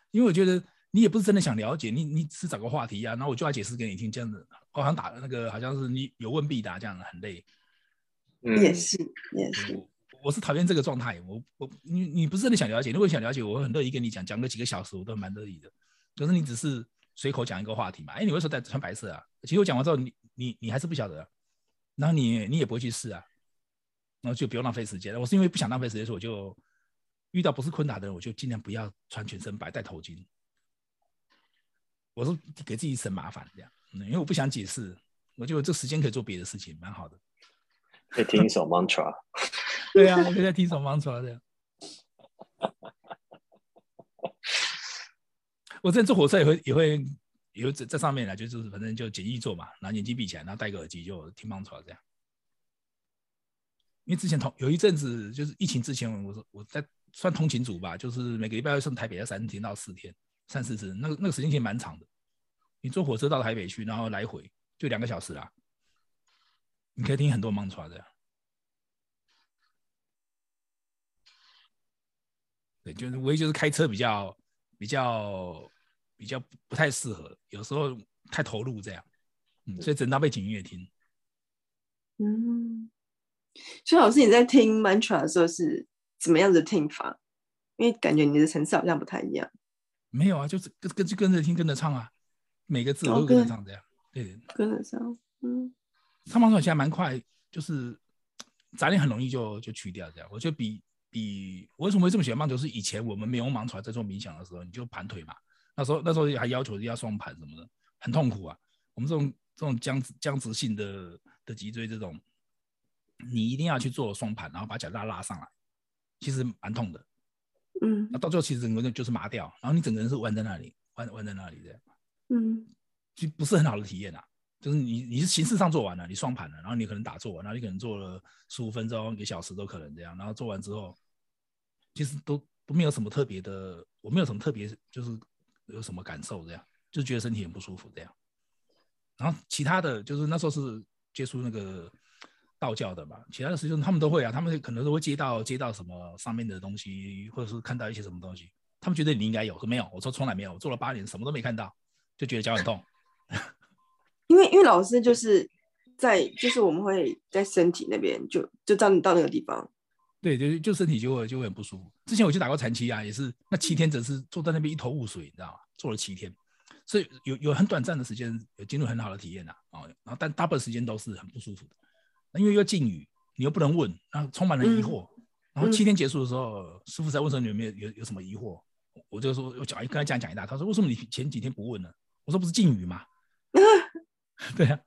因为我觉得你你也不是真的想了解，你你只是找个话题啊，然后我就要解释给你听，这样子好像打那个好像是你有问必答这样子，很累。嗯也是也是，我是讨厌这个状态。我我你你不是真的想了解，如果想了解，我很乐意跟你讲，讲个几个小时，我都蛮乐意的。可是你只是随口讲一个话题嘛？哎，你为什么在穿白色啊？其实我讲完之后，你你你还是不晓得，然后你你也不会去试啊，然后就不用浪费时间了。我是因为不想浪费时间，所以我就遇到不是昆达的人，我就尽量不要穿全身白，戴头巾。我是给自己省麻烦这样，因为我不想解释，我就这时间可以做别的事情，蛮好的。可以听一首 mantra。对啊，我可以听一首 mantra 这样。我之前坐火车也会也会有在在上面呢，就是反正就简易坐嘛，然后眼睛闭起来，然后戴个耳机就听 mantra 这样。因为之前同有一阵子就是疫情之前，我说我在算通勤组吧，就是每个礼拜要上台北要三天到四天，三四次，那个那个时间其实蛮长的。你坐火车到台北去，然后来回就两个小时啦。你可以听很多 mantra 的。对，就是唯一就是开车比较比较比较不太适合，有时候太投入这样，嗯，所以只能当背景音乐听。嗯，所以老师你在听 mantra 的时候是怎么样的听法？因为感觉你的层次好像不太一样。没有啊，就是跟跟就跟着听跟着唱啊，每个字都跟着唱这样，对，跟着唱，嗯，唱 mantra 现在蛮快，就是杂念很容易就就去掉这样，我就比比。我为什么会这么喜欢棒球？是以前我们没有盲传在做冥想的时候，你就盘腿嘛。那时候那时候还要求要双盘什么的，很痛苦啊。我们这种这种僵直僵直性的的脊椎这种，你一定要去做双盘，然后把脚拉拉上来，其实蛮痛的。嗯，那到最后其实整个人就是麻掉，然后你整个人是弯在那里，弯弯在那里的。嗯，就不是很好的体验啊。就是你你是形式上做完了，你双盘了，然后你可能打坐，然后你可能做了十五分钟、一个小时都可能这样，然后做完之后，其实都都没有什么特别的，我没有什么特别，就是有什么感受这样，就觉得身体很不舒服这样。然后其他的就是那时候是接触那个道教的吧，其他的师兄他们都会啊，他们可能都会接到接到什么上面的东西，或者是看到一些什么东西，他们觉得你应该有，说没有，我说从来没有，我做了八年什么都没看到，就觉得脚很痛。因为因为老师就是在就是我们会在身体那边就就到你到那个地方，对，就就身体就会就会很不舒服。之前我去打过残期啊，也是那七天只是坐在那边一头雾水，你知道吗？做了七天，所以有有很短暂的时间有进入很好的体验呐，啊，然后但大部分时间都是很不舒服的。那因为要禁语，你又不能问，然后充满了疑惑。然后七天结束的时候，师傅在问说你有没有有有什么疑惑？我就说我讲跟他讲讲一大，他说为什么你前几天不问呢？我说不是禁语吗？对啊，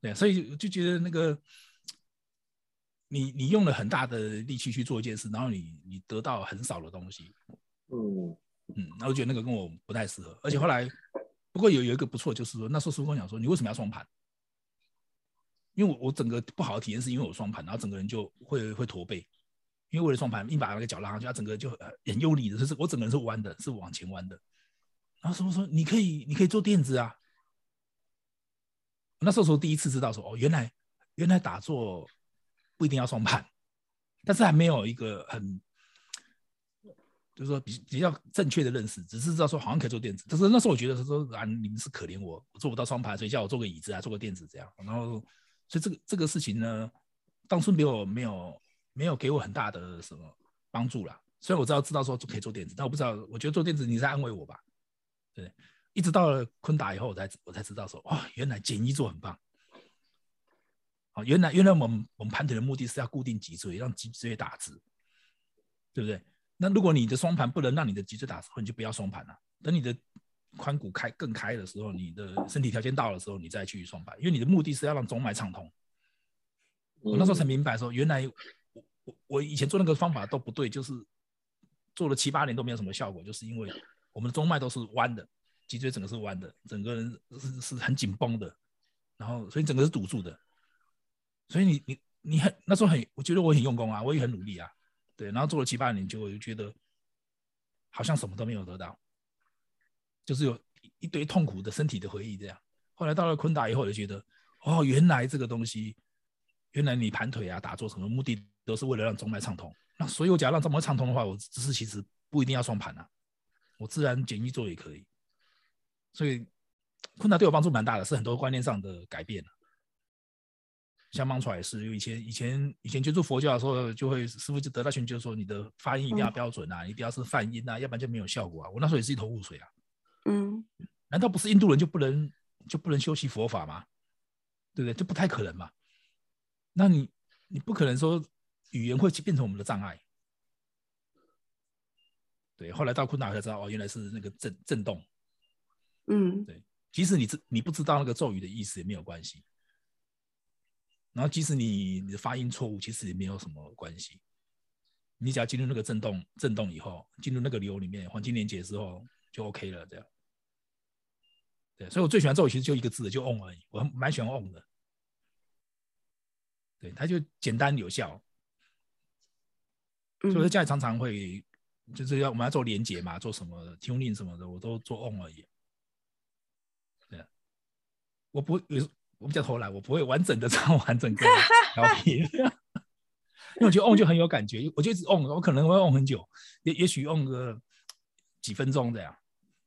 对啊，所以就觉得那个，你你用了很大的力气去做一件事，然后你你得到很少的东西，嗯嗯，然后觉得那个跟我不太适合，而且后来不过有有一个不错，就是说那时候师傅跟我讲说，你为什么要双盘？因为我我整个不好的体验是因为我双盘，然后整个人就会会驼背，因为为了双盘，硬把那个脚拉上去，他整个就很用力的，就是我整个人是弯的，是往前弯的。然后师傅说，你可以你可以做垫子啊。那时候说第一次知道说哦，原来原来打坐不一定要双盘，但是还没有一个很就是说比比较正确的认识，只是知道说好像可以做垫子。但是那时候我觉得他说啊，你们是可怜我，我做不到双盘，所以叫我做个椅子啊，做个垫子这样。然后所以这个这个事情呢，当初没有没有没有给我很大的什么帮助啦。虽然我知道知道说可以做垫子，但我不知道，我觉得做垫子你在安慰我吧？对。一直到了昆达以后，我才我才知道说，哇，原来简易做很棒。好，原来原来我们我们盘腿的目的是要固定脊椎，让脊椎打直，对不对？那如果你的双盘不能让你的脊椎打直，你就不要双盘了。等你的髋骨开更开的时候，你的身体条件到的时候，你再去双盘，因为你的目的是要让中脉畅通。我那时候才明白说，原来我我我以前做那个方法都不对，就是做了七八年都没有什么效果，就是因为我们的中脉都是弯的。脊椎整个是弯的，整个人是是很紧绷的，然后所以整个是堵住的，所以你你你很那时候很，我觉得我很用功啊，我也很努力啊，对，然后做了七八年，结果就觉得好像什么都没有得到，就是有一堆痛苦的身体的回忆这样。后来到了昆达以后，就觉得哦，原来这个东西，原来你盘腿啊、打坐什么目的都是为了让中脉畅通。那所以我假如让中脉畅通的话，我只是其实不一定要双盘啊，我自然简易做也可以。所以昆达对我帮助蛮大的，是很多观念上的改变。像芒出来是，因为以前以前以前接触佛教的时候，就会师傅就得到训，就说你的发音一定要标准啊，一定要是泛音啊，要不然就没有效果啊。我那时候也是一头雾水啊。嗯，难道不是印度人就不能就不能修习佛法吗？对不对？这不太可能嘛。那你你不可能说语言会变成我们的障碍。对，后来到昆达才知道，哦，原来是那个震震动。嗯，对，即使你知你不知道那个咒语的意思也没有关系。然后，即使你你的发音错误，其实也没有什么关系。你只要进入那个震动震动以后，进入那个流里面，黄金连接之后就 OK 了。这样，对，所以我最喜欢咒语其实就一个字，就 on 而已。我蛮喜欢 on 的，对，它就简单有效。所以在家里常常会，就是要我们要做连接嘛，做什么 tuning 什么的，我都做 on 而已。对，我不有。我比较偷懒，我不会完整的 唱完整个调频，因为我觉得 on 就很有感觉，我就一直 on，我可能会 on 很久，也也许 on 个几分钟这样。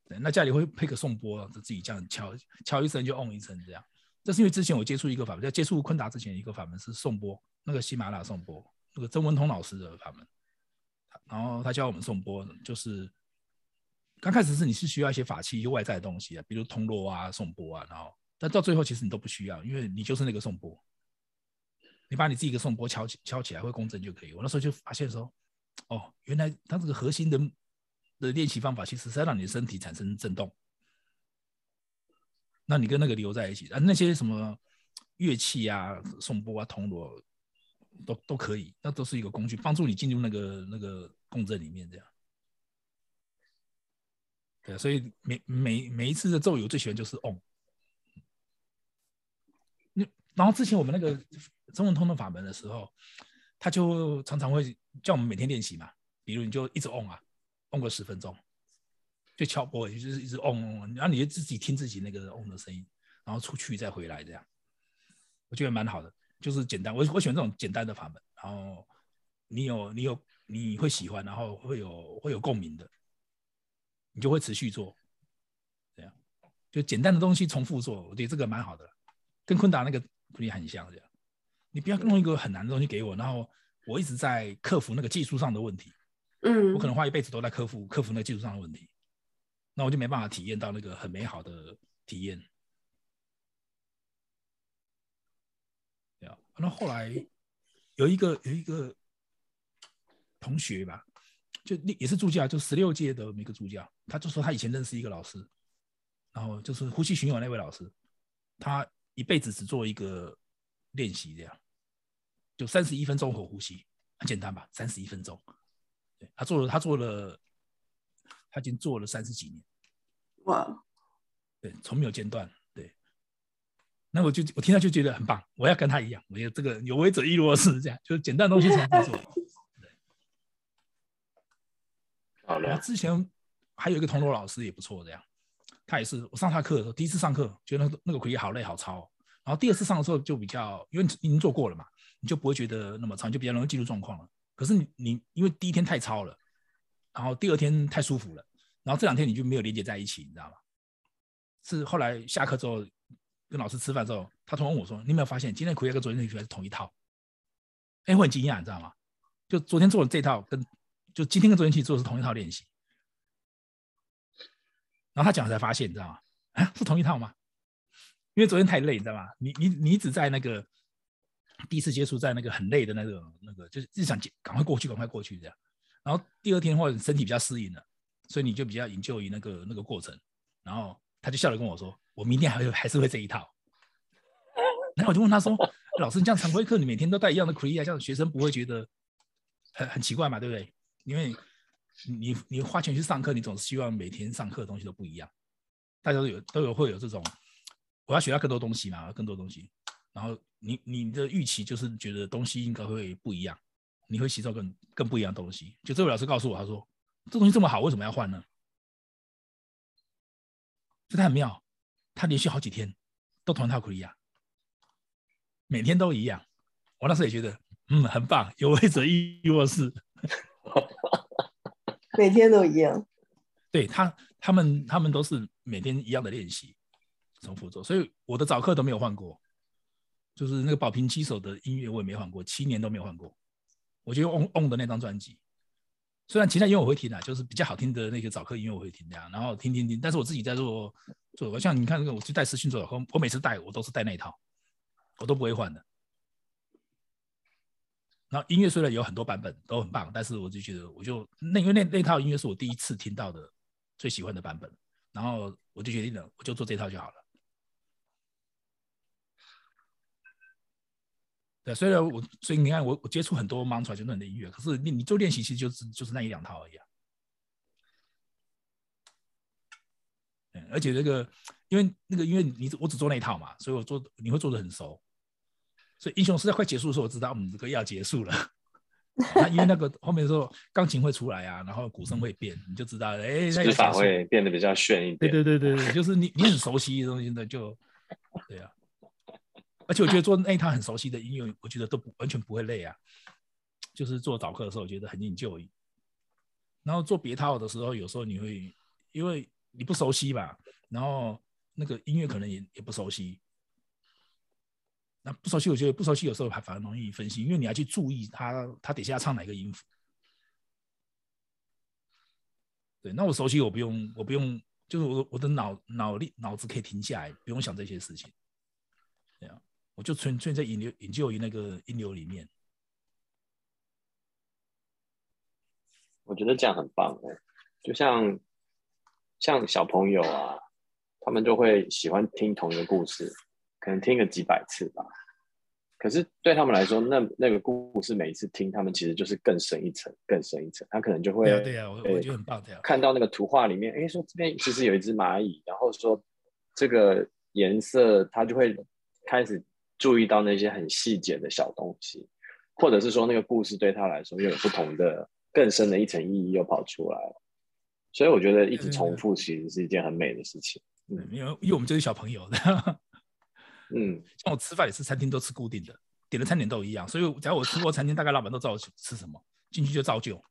那家里会配个颂钵，就自己这样敲敲一声就嗡一声这样。这是因为之前我接触一个法门，在接触昆达之前一个法门是颂钵，那个喜马拉颂钵，那个曾文通老师的法门，然后他教我们颂钵，就是刚开始是你是需要一些法器，一些外在的东西啊，比如铜锣啊、颂钵啊，然后。但到最后，其实你都不需要，因为你就是那个颂钵，你把你自己一个颂钵敲起敲起来会共振就可以。我那时候就发现说，哦，原来它这个核心的的练习方法，其实是让你的身体产生震动。那你跟那个留在一起，啊，那些什么乐器啊、颂钵啊、铜锣都都可以，那都是一个工具，帮助你进入那个那个共振里面这样。对，所以每每每一次的咒语，我最喜欢就是 on。然后之前我们那个中文通的法门的时候，他就常常会叫我们每天练习嘛。比如你就一直 on 啊，on 个十分钟，就敲波，就是一直嗡嗡嗡然后你就自己听自己那个嗡的声音，然后出去再回来这样，我觉得蛮好的，就是简单。我我喜欢这种简单的法门，然后你有你有你会喜欢，然后会有会有共鸣的，你就会持续做，这样就简单的东西重复做，我觉得这个蛮好的，跟昆达那个。也很像这样，你不要弄一个很难的东西给我，然后我一直在克服那个技术上的问题。嗯，我可能花一辈子都在克服克服那技术上的问题，那我就没办法体验到那个很美好的体验。对啊，那后来有一个有一个同学吧，就也是助教，就十六届的每个助教，他就说他以前认识一个老师，然后就是呼吸巡游那位老师，他。一辈子只做一个练习，这样就三十一分钟口呼吸，很简单吧？三十一分钟，对他做了，他做了，他已经做了三十几年，哇，对，从没有间断，对。那我就我听他就觉得很棒，我要跟他一样，我觉得这个有为者亦若是这样，就是简单东西重复做。好然后之前还有一个铜锣老师也不错，这样。他也是，我上他课的时候，第一次上课觉得那个那个苦力好累好糙，然后第二次上的时候就比较，因为已经做过了嘛，你就不会觉得那么长，就比较容易进入状况了。可是你你因为第一天太超了，然后第二天太舒服了，然后这两天你就没有连接在一起，你知道吗？是后来下课之后跟老师吃饭之后，他突然问我说：“你有没有发现今天苦力跟昨天那学是同一套？”哎，我很惊讶，你知道吗？就昨天做的这套跟就今天跟昨天去做的是同一套练习。然后他讲才发现，你知道吗？啊，是同一套吗？因为昨天太累，你知道吗？你你你只在那个第一次接触，在那个很累的那个那个，就是日想赶快过去，赶快过去这样。然后第二天或者身体比较适应了，所以你就比较营救于那个那个过程。然后他就笑着跟我说：“我明天还会还是会这一套。”然后我就问他说：“老师，你这样常规课，你每天都带一样的 c r e a 这样学生不会觉得很很奇怪嘛？对不对？因为。”你你花钱去上课，你总是希望每天上课的东西都不一样。大家都有都有会有这种，我要学到更多东西嘛，更多东西。然后你你的预期就是觉得东西应该会不一样，你会吸收更更不一样的东西。就这位老师告诉我，他说这东西这么好，为什么要换呢？这很妙，他连续好几天都同一套苦力亚，每天都一样。我那时候也觉得，嗯，很棒，有为者亦若是。每天都一样，对他，他们他们都是每天一样的练习，重复做，所以我的早课都没有换过，就是那个宝瓶七手的音乐我也没换过，七年都没有换过。我就用 on on 的那张专辑，虽然其他音乐我会听啊，就是比较好听的那个早课音乐我会听这样，然后听听听，但是我自己在做做，我像你看那个我去带私讯做早课，我每次带我都是带那一套，我都不会换的。然后音乐虽然有很多版本都很棒，但是我就觉得我就那因为那那套音乐是我第一次听到的最喜欢的版本，然后我就决定了我就做这套就好了。对，虽然我所以你看我我接触很多 mantra 就那的音乐，可是你你做练习其实就是就是那一两套而已啊。嗯，而且这个因为那个因为你我只做那一套嘛，所以我做你会做的很熟。所以英雄是在快结束的时候，我知道我们这个要结束了。因为那个后面的时候，钢琴会出来啊，然后鼓声会变，你就知道，哎，指法会变得比较炫一点。对对对对，就是你你很熟悉的东西的就，对啊。而且我觉得做那一套很熟悉的音乐，我觉得都不完全不会累啊。就是做导课的时候，我觉得很应就。然后做别套的时候，有时候你会因为你不熟悉吧，然后那个音乐可能也也不熟悉。那不熟悉，我觉得不熟悉有时候还反而容易分心，因为你要去注意他他底下唱哪个音符。对，那我熟悉，我不用，我不用，就是我我的脑脑力脑子可以停下来，不用想这些事情。对啊，我就纯粹在引流引咎于那个音流里面。我觉得这样很棒哎，就像像小朋友啊，他们就会喜欢听同一个故事。可能听个几百次吧，可是对他们来说，那那个故事每一次听，他们其实就是更深一层，更深一层。他可能就会，对啊，我我觉得很棒。这样看到那个图画里面，哎，说这边其实有一只蚂蚁，然后说这个颜色，他就会开始注意到那些很细节的小东西，或者是说那个故事对他来说又有不同的、更深的一层意义又跑出来了。所以我觉得一直重复其实是一件很美的事情。嗯，因为因为我们就是小朋友的。嗯，像我吃饭也是餐厅都吃固定的，点的餐点都一样，所以只要我吃过餐厅，大概老板都知道吃什么，进去就照旧。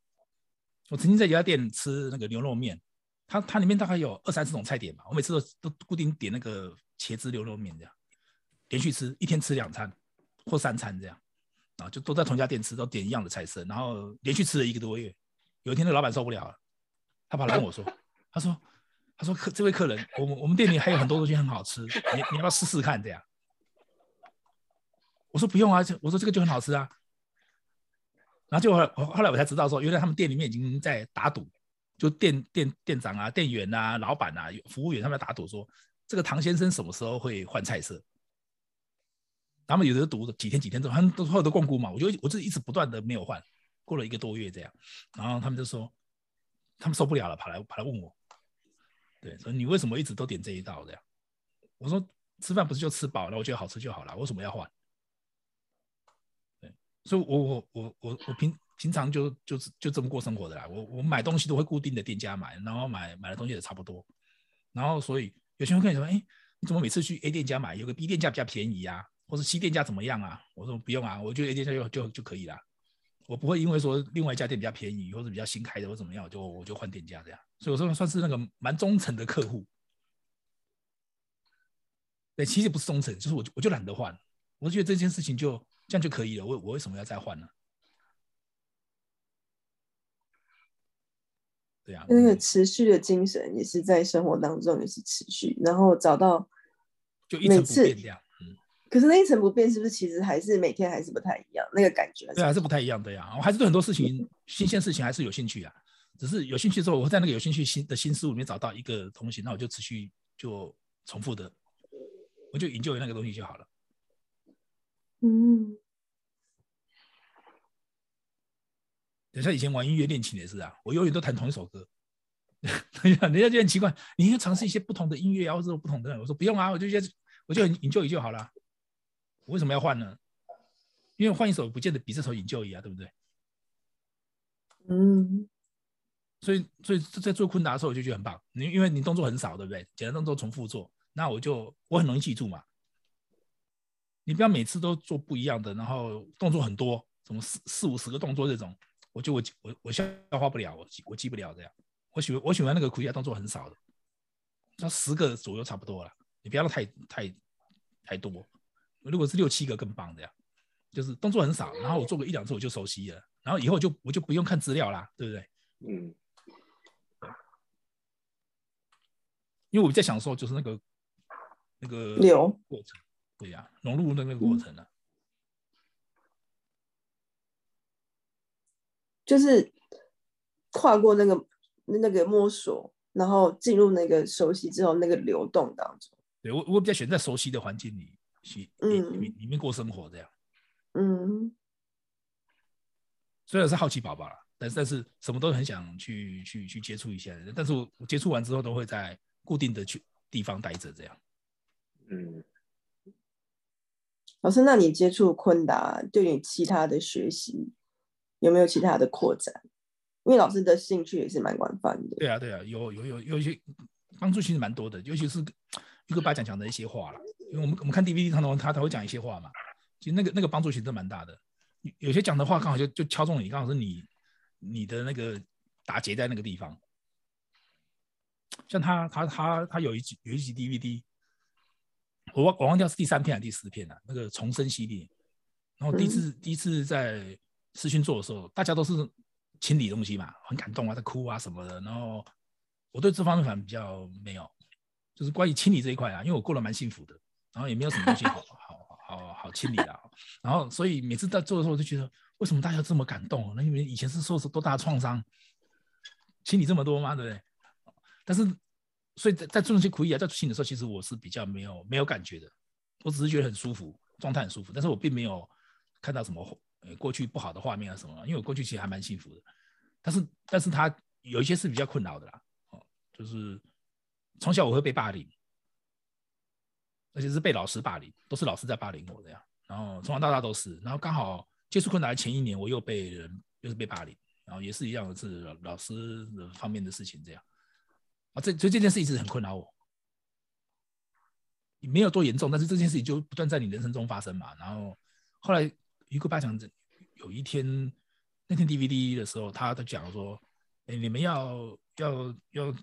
我曾经在一家店吃那个牛肉面，它它里面大概有二三十种菜点吧，我每次都都固定点那个茄子牛肉面这样，连续吃一天吃两餐或三餐这样，啊，就都在同家店吃，都点一样的菜色，然后连续吃了一个多月，有一天那老板受不了了，他跑来问我说，他说。他说：“客这位客人，我们我们店里还有很多东西很好吃，你你要不要试试看？这样。”我说：“不用啊，我说这个就很好吃啊。”然后就后后来我才知道说，原来他们店里面已经在打赌，就店店店长啊、店员啊、老板啊、服务员他们在打赌说，这个唐先生什么时候会换菜色。他们有的赌几天几天之后，他们都后来都共估嘛。我就我就一直不断的没有换，过了一个多月这样，然后他们就说，他们受不了了，跑来跑来问我。对，说你为什么一直都点这一道这样？我说吃饭不是就吃饱了，我觉得好吃就好了，为什么要换？对，所以我我我我我平平常就就是就这么过生活的啦。我我买东西都会固定的店家买，然后买买的东西也差不多。然后所以有些人跟你说，哎，你怎么每次去 A 店家买，有个 B 店家比较便宜啊，或者 C 店家怎么样啊？我说不用啊，我觉得 A 店家就就就可以了。我不会因为说另外一家店比较便宜或者比较新开的或怎么样，我就我就换店家这样。所以我说算是那个蛮忠诚的客户，对，其实不是忠诚，就是我我就懒得换，我觉得这件事情就这样就可以了，我我为什么要再换呢？对呀，那个持续的精神也是在生活当中也是持续，然后找到就一成不变这样，嗯。可是那一成不变是不是其实还是每天还是不太一样？那个感觉对，还是不太一样的呀。我还是对很多事情 新鲜事情还是有兴趣啊。只是有兴趣之后，我会在那个有兴趣新的新事物里面找到一个东西，那我就持续就重复的，我就研究那个东西就好了。嗯，等下以前玩音乐练琴也是啊，我永远都弹同一首歌。人家就很奇怪，你应该尝试一些不同的音乐啊，或者不同的。我说不用啊，我就觉得我就研究一就好了。我为什么要换呢？因为换一首不见得比这首研究一啊，对不对？嗯。所以，所以在做昆达的时候，我就觉得很棒。你因为你动作很少，对不对？简单动作重复做，那我就我很容易记住嘛。你不要每次都做不一样的，然后动作很多，什么四四五十个动作这种，我就我我我消化不了，我记我记不了这样。我喜欢我喜欢那个苦力亚动作很少的，那十个左右差不多了，你不要太太太多。如果是六七个更棒，的呀就是动作很少，然后我做个一两次我就熟悉了，然后以后就我就不用看资料啦，对不对？嗯。因为我在享受就是那个那个流过程，对呀，融入的那个过程呢，就是跨过那个那个摸索，然后进入那个熟悉之后那个流动当中。对我我比较喜欢在熟悉的环境里去嗯里里面过生活这样。嗯。虽然是好奇宝宝了，但是但是什么都很想去去去接触一下，但是我我接触完之后都会在。固定的去地方待着，这样。嗯，老师，那你接触昆达，对你其他的学习有没有其他的扩展？因为老师的兴趣也是蛮广泛的。对啊，对啊，有有有有一些帮助，其实蛮多的，尤其是一个巴讲讲的一些话了。因为我们我们看 DVD 当中，他他会讲一些话嘛，其实那个那个帮助其实蛮大的。有些讲的话刚好就就敲中你，刚好是你你的那个打结在那个地方。像他他他他有一集有一集 DVD，我忘我忘掉是第三片还是第四片了。那个重生系列，然后第一次第一次在视讯做的时候，大家都是清理东西嘛，很感动啊，在哭啊什么的。然后我对这方面反正比较没有，就是关于清理这一块啊，因为我过得蛮幸福的，然后也没有什么东西好好好好清理的。然后所以每次在做的时候，我就觉得为什么大家这么感动？那因为以前是受多大创伤，清理这么多吗？对不对？但是，所以在在做那些苦役啊，在清理的时候，其实我是比较没有没有感觉的，我只是觉得很舒服，状态很舒服。但是我并没有看到什么呃过去不好的画面啊什么，因为我过去其实还蛮幸福的。但是，但是他有一些是比较困扰的啦，哦，就是从小我会被霸凌，而且是被老师霸凌，都是老师在霸凌我这样。然后从小到大都是，然后刚好接触困难的前一年，我又被人又是被霸凌，然后也是一样的是老师的方面的事情这样。啊，这所以这件事一直很困扰我，也没有多严重，但是这件事情就不断在你人生中发生嘛。然后后来一个八强有一天那天 DVD 的时候，他他讲说：“哎，你们要要要，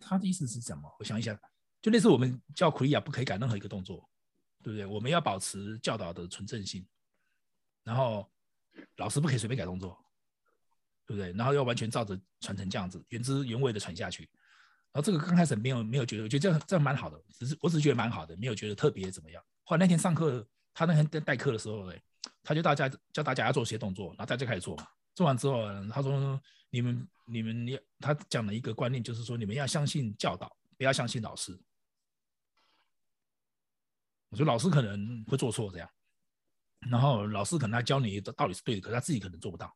他的意思是什么？我想一想，就类似我们叫苦力亚不可以改任何一个动作，对不对？我们要保持教导的纯正性，然后老师不可以随便改动作。”对不对？然后要完全照着传承这样子，原汁原味的传下去。然后这个刚开始没有没有觉得，我觉得这样这样蛮好的，只是我只是觉得蛮好的，没有觉得特别怎么样。后来那天上课，他那天在代课的时候，哎，他就大家教大家要做一些动作，然后大家开始做嘛。做完之后，他说：“你们你们要他讲了一个观念，就是说你们要相信教导，不要相信老师。”我说老师可能会做错这样，然后老师可能他教你的道理是对的，可是他自己可能做不到。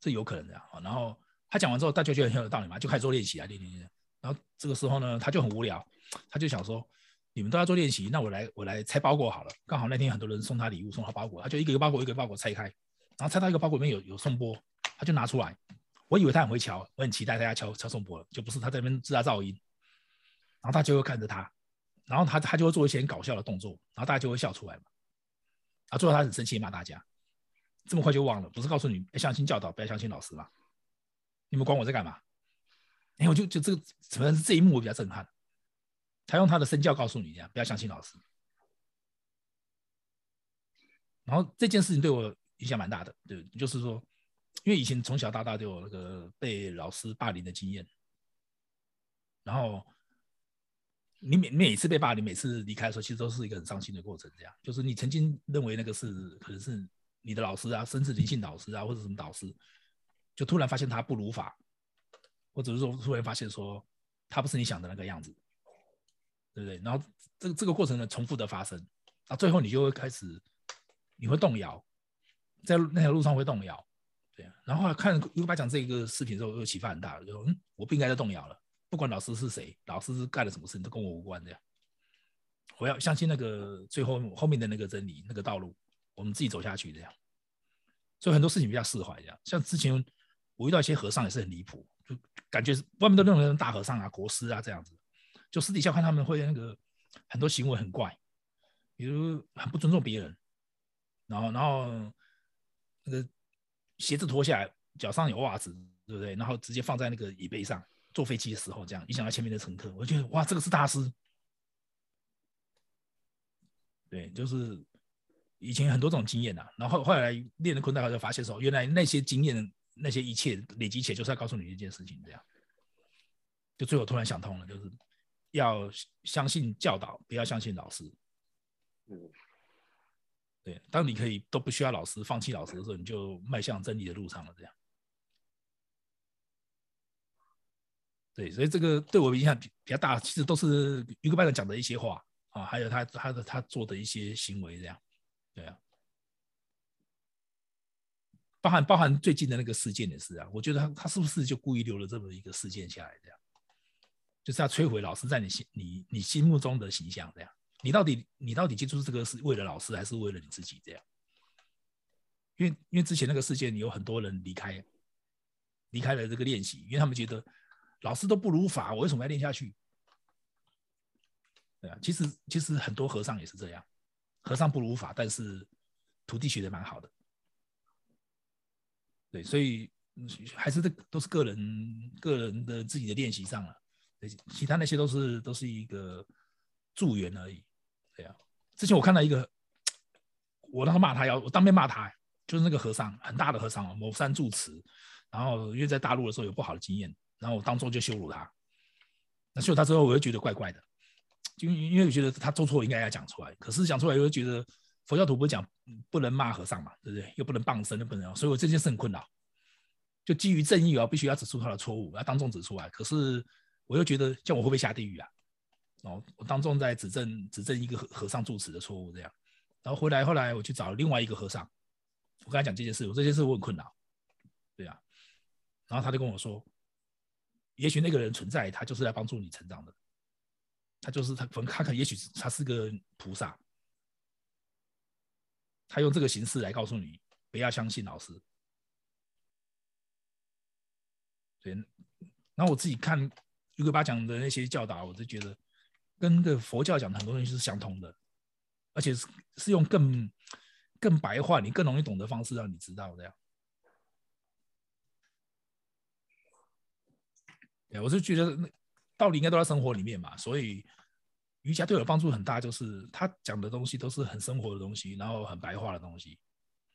这有可能的啊，然后他讲完之后，大家觉得很有道理嘛，就开始做练习啊，练练练。然后这个时候呢，他就很无聊，他就想说，你们都要做练习，那我来我来拆包裹好了。刚好那天很多人送他礼物，送他包裹，他就一个一个包裹一个包裹拆开，然后拆到一个包裹里面有有送钵，他就拿出来。我以为他很会敲，我很期待大家敲敲送钵了，就不是他在那边制造噪音。然后他就又看着他，然后他他就会做一些很搞笑的动作，然后大家就会笑出来嘛。啊，最后他很生气骂大家。这么快就忘了？不是告诉你要相信教导，不要相信老师吗？你们管我在干嘛？哎，我就就这个，可能是这一幕我比较震撼。他用他的身教告诉你，这样不要相信老师。然后这件事情对我影响蛮大的，对，就是说，因为以前从小到大都有那个被老师霸凌的经验。然后你每每次被霸凌，每次离开的时候，其实都是一个很伤心的过程。这样，就是你曾经认为那个是可能是。你的老师啊，甚至灵性导师啊，或者什么导师，就突然发现他不如法，或者是说突然发现说他不是你想的那个样子，对不对？然后这个这个过程呢，重复的发生，啊，最后你就会开始你会动摇，在那条路上会动摇，对。然后看如果讲这个视频之后，又启发很大，就嗯，我不应该再动摇了，不管老师是谁，老师是干了什么事情都跟我无关这样，我要相信那个最后后面的那个真理，那个道路。我们自己走下去这样，所以很多事情比较释怀这样。像之前我遇到一些和尚也是很离谱，就感觉外面都认为大和尚啊、国师啊这样子，就私底下看他们会那个很多行为很怪，比如很不尊重别人，然后然后那个鞋子脱下来，脚上有袜子，对不对？然后直接放在那个椅背上，坐飞机的时候这样影响到前面的乘客，我觉得哇，这个是大师。对，就是以前很多这种经验呐，然后后来练了昆达，就发现说，原来那些经验、那些一切累积起来，就是要告诉你一件事情，这样。就最后突然想通了，就是要相信教导，不要相信老师。嗯。对，当你可以都不需要老师，放弃老师的时候，你就迈向真理的路上了。这样，对，所以这个对我影响比比较大，其实都是于个班长讲的一些话啊，还有他他的他做的一些行为，这样，对啊，包含包含最近的那个事件也是啊，我觉得他他是不是就故意留了这么一个事件下来，这样，就是要摧毁老师在你心你你心目中的形象，这样。你到底你到底接触这个是为了老师还是为了你自己？这样，因为因为之前那个事件，有很多人离开，离开了这个练习，因为他们觉得老师都不如法，我为什么要练下去？对啊，其实其实很多和尚也是这样，和尚不如法，但是徒弟学的蛮好的。对，所以还是这都是个人个人的自己的练习上了，其他那些都是都是一个助缘而已。对啊，之前我看到一个，我当时骂他，要我当面骂他，就是那个和尚，很大的和尚，某山住持，然后因为在大陆的时候有不好的经验，然后我当众就羞辱他。那羞辱他之后，我又觉得怪怪的，就因为我觉得他做错应该要讲出来，可是讲出来又觉得佛教徒不讲不能骂和尚嘛，对不对？又不能傍身，又不能，所以我这件事很困扰。就基于正义啊，必须要指出他的错误，要当众指出来。可是我又觉得，叫我会不会下地狱啊？哦，我当众在指正指正一个和和尚住持的错误，这样，然后回来后来我去找另外一个和尚，我跟他讲这件事，我这件事我很困扰，对啊，然后他就跟我说，也许那个人存在，他就是来帮助你成长的，他就是他，可能他可也许他是个菩萨，他用这个形式来告诉你不要相信老师，对，然后我自己看如果巴讲的那些教导，我就觉得。跟个佛教讲的很多东西是相通的，而且是是用更更白话、你更容易懂的方式让你知道这样。对，我是觉得那道理应该都在生活里面嘛，所以瑜伽对我帮助很大，就是他讲的东西都是很生活的东西，然后很白话的东西，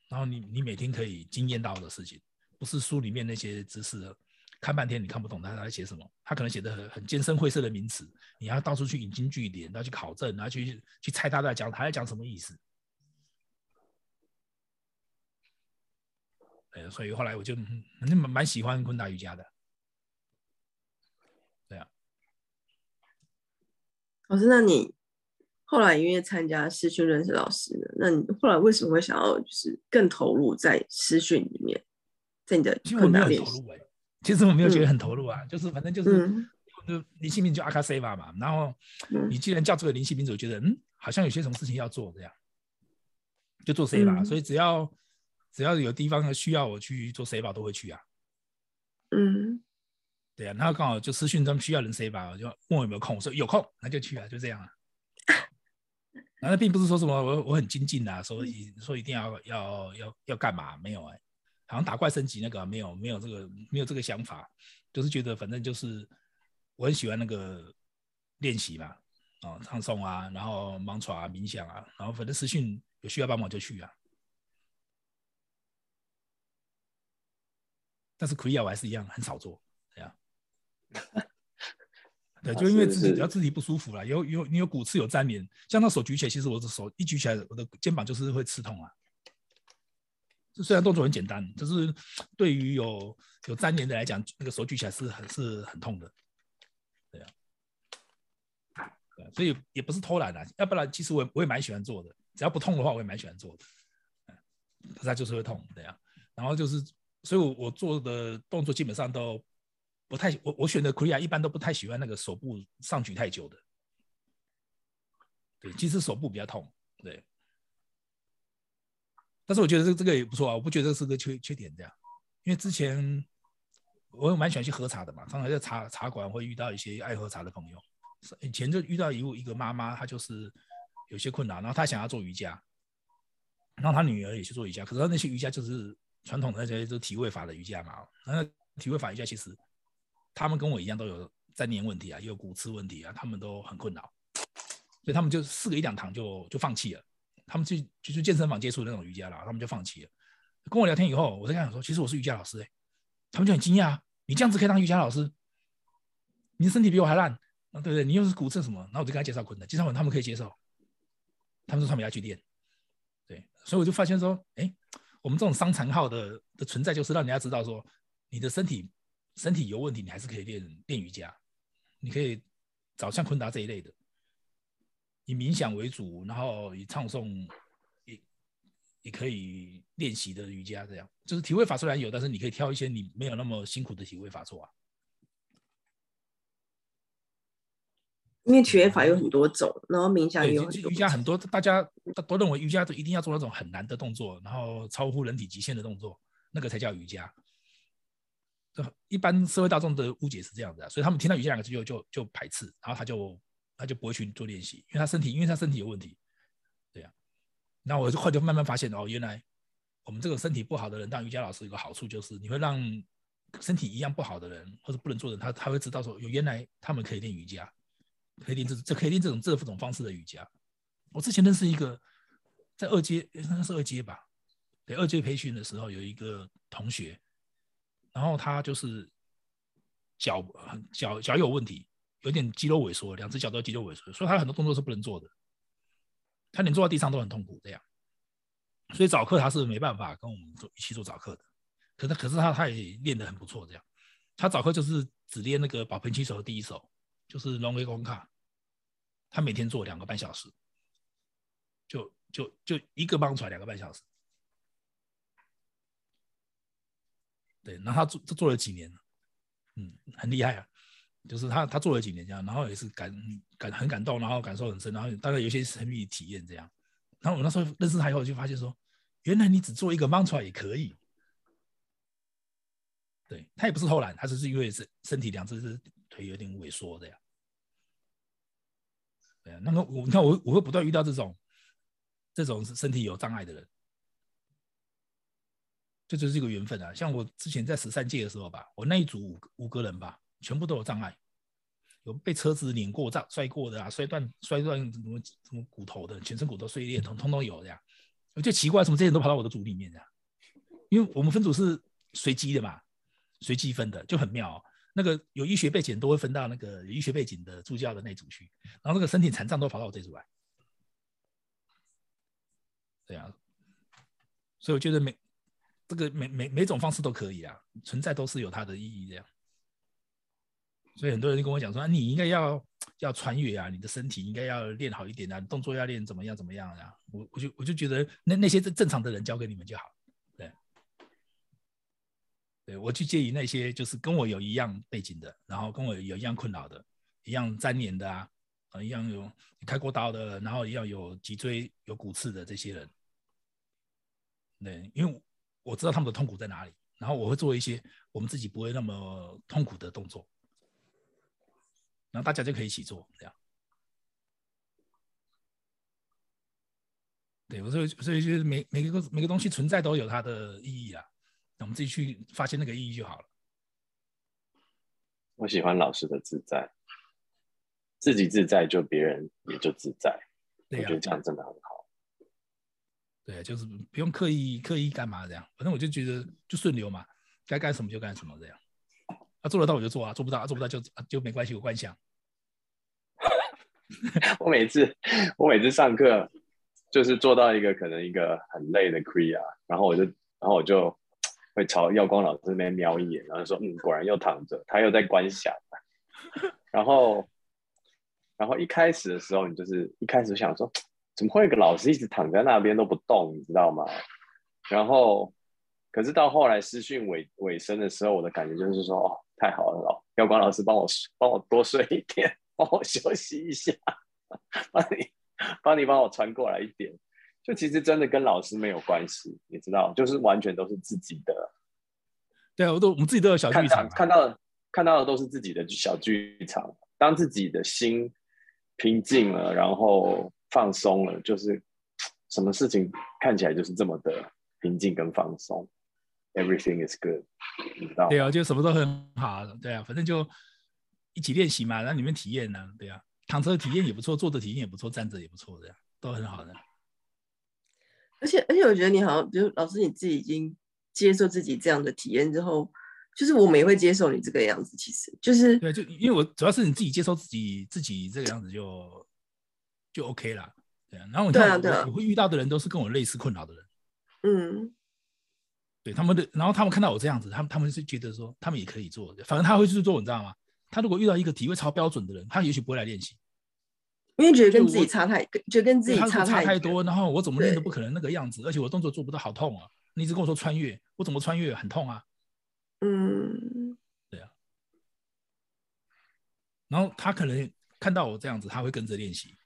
然后你你每天可以经验到的事情，不是书里面那些知识。看半天你看不懂他他在写什么，他可能写的很很艰深晦涩的名词，你要到处去引经据典，然后去考证，然后去去猜他在讲他在讲什么意思。哎，所以后来我就蛮蛮喜欢昆达瑜伽的。对啊，老师，那你后来因为参加师训认识老师的，那你后来为什么会想要就是更投入在师训里面，在你的昆达练习？其实我没有觉得很投入啊，就是反正就是，就灵性民就阿卡西法嘛。然后你既然叫这个灵性民主，觉得嗯，好像有些什么事情要做这样，就做 C 吧。所以只要只要有地方需要我去做 C 吧，都会去啊。嗯，对啊。然后刚好就私讯他们需要人 C 吧，我就问我有没有空，我说有空那就去啊，就这样啊。然后并不是说什么我我很精进啊，所以说一定要要要要干嘛，没有哎。好像打怪升级那个没有没有这个没有这个想法，就是觉得反正就是我很喜欢那个练习嘛，啊唱诵啊，然后盲传啊冥想啊，然后反正私讯有需要帮忙就去啊。但是可以啊，我还是一样很少做。对，就因为自己只要自己不舒服了，有有你有骨刺有粘连，像那手举起来，其实我的手一举起来，我的肩膀就是会刺痛啊。虽然动作很简单，就是对于有有粘连的来讲，那个手举起来是很是很痛的，对啊，所以也不是偷懒啊，要不然其实我我也蛮喜欢做的，只要不痛的话，我也蛮喜欢做的，可是它就是会痛，对啊，然后就是，所以我我做的动作基本上都不太，我我选的 Korea 一般都不太喜欢那个手部上举太久的，对，其实手部比较痛，对。但是我觉得这这个也不错啊，我不觉得这是个缺缺点这样，因为之前我也蛮喜欢去喝茶的嘛，常常在茶茶馆会遇到一些爱喝茶的朋友。以前就遇到一一个妈妈，她就是有些困难，然后她想要做瑜伽，然后她女儿也去做瑜伽，可是她那些瑜伽就是传统的那些就体位法的瑜伽嘛，那体位法瑜伽，其实他们跟我一样都有粘连问题啊，也有骨刺问题啊，他们都很困扰，所以他们就试个一两堂就就放弃了。他们去就去健身房接触那种瑜伽了，他们就放弃了。跟我聊天以后，我在跟他说，其实我是瑜伽老师哎，他们就很惊讶，你这样子可以当瑜伽老师？你的身体比我还烂啊，对不对？你又是骨刺什么？然后我就跟他介绍困难，介绍完他们可以接受，他们说他们要去练，对，所以我就发现说，哎，我们这种伤残号的的存在，就是让人家知道说，你的身体身体有问题，你还是可以练练瑜伽，你可以找像昆达这一类的。以冥想为主，然后以唱诵也也可以练习的瑜伽，这样就是体位法虽然有，但是你可以挑一些你没有那么辛苦的体位法做啊。因为体位法有很多种，然后冥想也有瑜伽很多，大家都认为瑜伽都一定要做那种很难的动作，然后超乎人体极限的动作，那个才叫瑜伽。一般社会大众的误解是这样子啊，所以他们听到瑜伽两个字就就就排斥，然后他就。他就不会去做练习，因为他身体，因为他身体有问题，对呀。那我就后就慢慢发现哦，原来我们这个身体不好的人当瑜伽老师有个好处就是，你会让身体一样不好的人或者不能做的人，他他会知道说，有原来他们可以练瑜伽，可以练这这可以练这种这种方式的瑜伽。我之前认识一个在二阶，那是二阶吧？对，二阶培训的时候有一个同学，然后他就是脚很脚脚有问题。有点肌肉萎缩，两只脚都肌肉萎缩，所以他很多动作是不能做的。他连坐在地上都很痛苦，这样。所以早课他是没办法跟我们做一起做早课的。可是可是他他也练得很不错，这样。他早课就是只练那个保平起手的第一手，就是龙威功卡。他每天做两个半小时，就就就一个帮出来两个半小时。对，那他做他做了几年，嗯，很厉害啊。就是他，他做了几年这样，然后也是感感很感动，然后感受很深，然后大概有些神秘体验这样。然后我那时候认识他以后，就发现说，原来你只做一个 mantra 也可以。对他也不是偷懒，他只是因为身身体两只是腿有点萎缩这样。对啊，那么我你看我我会不断遇到这种这种身体有障碍的人，这就是一个缘分啊。像我之前在十三届的时候吧，我那一组五五个人吧。全部都有障碍，有被车子碾过、撞摔过的啊，摔断、摔断什么什么骨头的，全身骨头碎裂，通通都有这样。我就奇怪，什么这些人都跑到我的组里面这样？因为我们分组是随机的嘛，随机分的就很妙。那个有医学背景都会分到那个有医学背景的助教的那组去，然后那个身体残障都跑到我这组来。对啊，所以我觉得每这个每每每种方式都可以啊，存在都是有它的意义这样。所以很多人就跟我讲说，你应该要要穿越啊，你的身体应该要练好一点啊，动作要练怎么样怎么样啊？我我就我就觉得那那些正正常的人交给你们就好，对，对我去介意那些就是跟我有一样背景的，然后跟我有一样困扰的，一样粘连的啊，一样有开过刀的，然后一样有脊椎有骨刺的这些人，对，因为我知道他们的痛苦在哪里，然后我会做一些我们自己不会那么痛苦的动作。然后大家就可以一起做，这样。对，我所以所以就是每每个每个东西存在都有它的意义啊，那我们自己去发现那个意义就好了。我喜欢老师的自在，自己自在，就别人也就自在。我觉得这样真的很好。对，就是不用刻意刻意干嘛这样，反正我就觉得就顺流嘛，该干什么就干什么这样。他做得到我就做啊，做不到做不到就就没关系，我观想。我每次我每次上课就是做到一个可能一个很累的 Kriya，然后我就然后我就会朝耀光老师那边瞄一眼，然后说嗯，果然又躺着，他又在观想。然后然后一开始的时候，你就是一开始想说，怎么会有个老师一直躺在那边都不动，你知道吗？然后可是到后来私训尾尾声的时候，我的感觉就是说，哦。太好了，老耀光老师帮我帮我多睡一点，帮我休息一下，帮你帮你帮我传过来一点。就其实真的跟老师没有关系，你知道，就是完全都是自己的。对啊，我都我们自己都有小剧场，看到的看到的都是自己的小剧场。当自己的心平静了，然后放松了，就是什么事情看起来就是这么的平静跟放松。everything is good，你知道？对啊，就什么都很好，对啊，反正就一起练习嘛，让你们体验呢，对啊，躺着体验也不错，坐着体验也不错，站着也不错，这样都很好的。而且而且，我觉得你好像，比如老师你自己已经接受自己这样的体验之后，就是我们也会接受你这个样子。其实就是对，就因为我主要是你自己接受自己自己这个样子就就 OK 了，对啊。然后你看，我会遇到的人都是跟我类似困扰的人，嗯。对他们的，然后他们看到我这样子，他们他们是觉得说他们也可以做，反正他会去做，你知道吗？他如果遇到一个体位超标准的人，他也许不会来练习，因为觉得跟自己差太，觉得跟自己差太多，然后我怎么练都不可能那个样子，而且我动作做不到，好痛啊！你一直跟我说穿越，我怎么穿越很痛啊？嗯，对啊。然后他可能看到我这样子，他会跟着练习，对，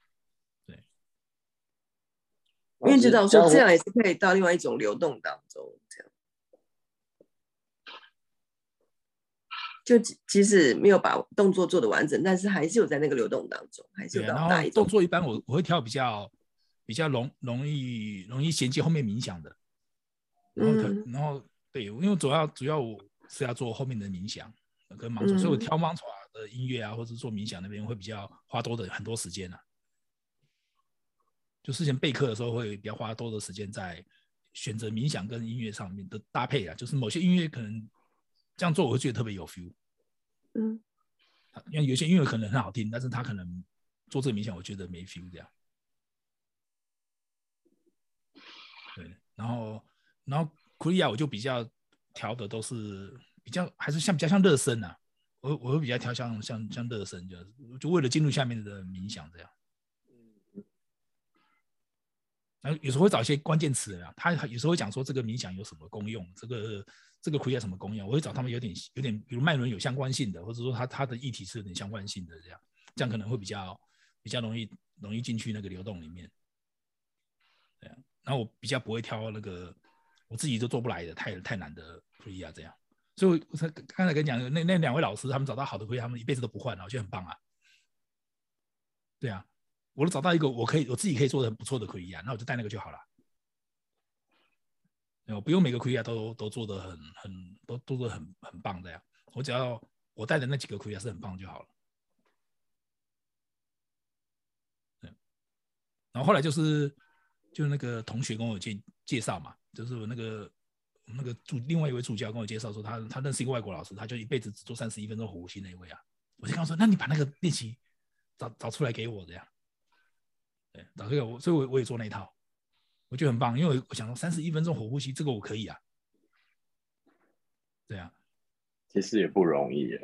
因为知道说这样也是可以到另外一种流动当中。这样就即使没有把动作做的完整，但是还是有在那个流动当中，还是有然后动作一般我我会挑比较比较容容易容易衔接后面冥想的，然后然后对，因为主要主要我是要做后面的冥想跟盲从，所以我挑盲从的音乐啊，或者做冥想那边会比较花多的很多时间呢。就事前备课的时候会比较花多的时间在选择冥想跟音乐上面的搭配啊，就是某些音乐可能。这样做我会觉得特别有 feel，嗯，因为有些音乐可能很好听，但是他可能做这个冥想，我觉得没 feel 这样。对，然后然后库利亚我就比较调的都是比较还是像比较像热身啊，我我会比较调像像像热身，就就为了进入下面的冥想这样。然后有时候会找一些关键词啊，他有时候会讲说这个冥想有什么功用，这个这个苦有什么功用，我会找他们有点有点，比如脉轮有相关性的，或者说他他的议题是有点相关性的这样，这样可能会比较比较容易容易进去那个流动里面。对啊，然后我比较不会挑那个我自己都做不来的太太难的苦力啊这样，所以我才刚才跟你讲那那两位老师他们找到好的苦力，他们一辈子都不换了，我觉得很棒啊。对啊。我都找到一个我可以我自己可以做的很不错的奎亚，那我就带那个就好了。我不用每个奎亚都都做的很很都做的很很棒的呀，我只要我带的那几个奎亚是很棒就好了。对，然后后来就是就那个同学跟我介介绍嘛，就是我那个那个助另外一位助教跟我介绍说，他他认识一个外国老师，他就一辈子只做三十一分钟呼吸那一位啊，我就跟他说，那你把那个练习找找出来给我这样。对，找这个我，所以我我也做那一套，我觉得很棒，因为我想说三十一分钟火呼吸，这个我可以啊。对啊，其实也不容易耶。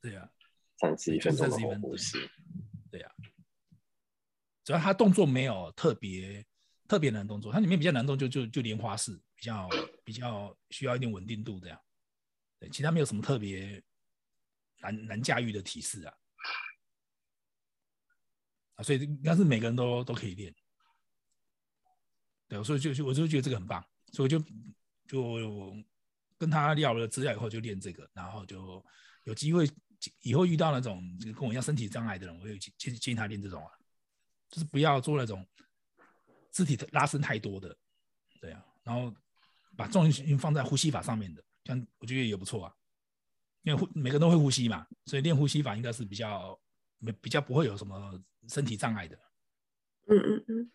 对啊，三十一分钟火呼吸。对啊，主要他动作没有特别特别难动作，它里面比较难动就就就莲花式，比较比较需要一点稳定度这样。对，其他没有什么特别难难驾驭的体式啊。啊，所以应该是每个人都都可以练，对，所以就就我就觉得这个很棒，所以就就跟他聊了资料以后就练这个，然后就有机会以后遇到那种跟我一样身体障碍的人，我也建建议他练这种啊，就是不要做那种肢体的拉伸太多的，对啊，然后把重心放在呼吸法上面的，这样我觉得也不错啊，因为每个人都会呼吸嘛，所以练呼吸法应该是比较。没比较不会有什么身体障碍的，嗯嗯嗯，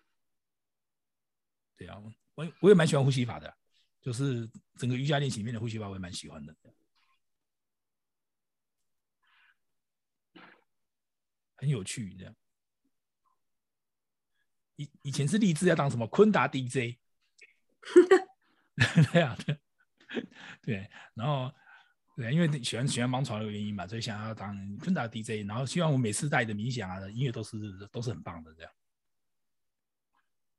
对啊，我我也蛮喜欢呼吸法的，就是整个瑜伽练习里面的呼吸法我也蛮喜欢的，很有趣这样。以以前是立志要当什么昆达 DJ，对啊，对，然后。因为喜欢喜欢盲传的原因嘛，所以想要当昆达 DJ，然后希望我每次带的冥想啊音乐都是都是很棒的这样。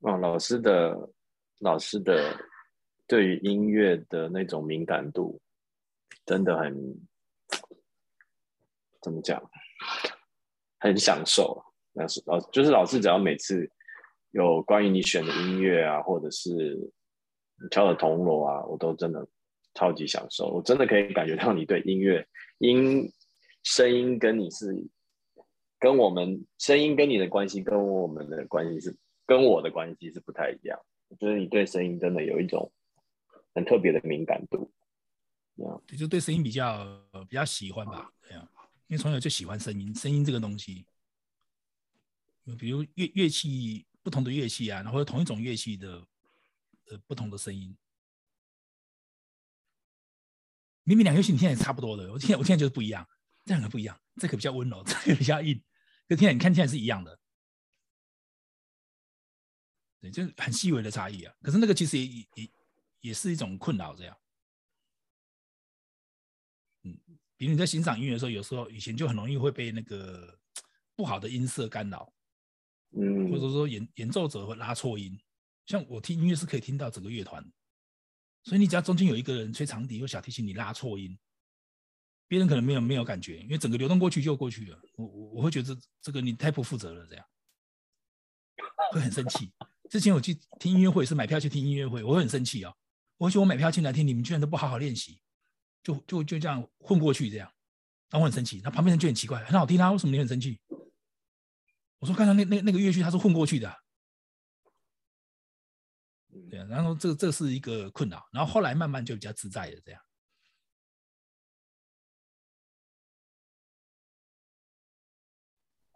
哦，老师的老师的对于音乐的那种敏感度真的很怎么讲，很享受。那是老就是老师，只要每次有关于你选的音乐啊，或者是你敲的铜锣啊，我都真的。超级享受，我真的可以感觉到你对音乐音声音跟你是跟我们声音跟你的关系跟我们的关系是跟我的关系是不太一样。我觉得你对声音真的有一种很特别的敏感度。对，就对声音比较比较喜欢吧，这样，因为从小就喜欢声音，声音这个东西，比如乐乐器不同的乐器啊，然后同一种乐器的呃不同的声音，明明两个乐器你听起来差不多的，我听我听起来就是不一样，这两个不一样，这个比较温柔，这个比较硬，跟听起来你看起来是一样的，对，就是很细微的差异啊。可是那个其实也也也是一种困扰，这样。嗯，比如你在欣赏音乐的时候，有时候以前就很容易会被那个 不好的音色干扰，嗯，或者说演演奏者会拉错音。像我听音乐是可以听到整个乐团，所以你只要中间有一个人吹长笛或小提琴，你拉错音，别人可能没有没有感觉，因为整个流动过去就过去了。我我我会觉得这个你太不负责了，这样会很生气。之前我去听音乐会是买票去听音乐会，我会很生气啊！我说我买票进来听，你们居然都不好好练习。就就就这样混过去，这样，然后我很生气，那旁边人就很奇怪，很好听啊，为什么你很生气？我说刚才那那那个乐曲他是混过去的，对啊，然后这这是一个困扰，然后后来慢慢就比较自在的这样，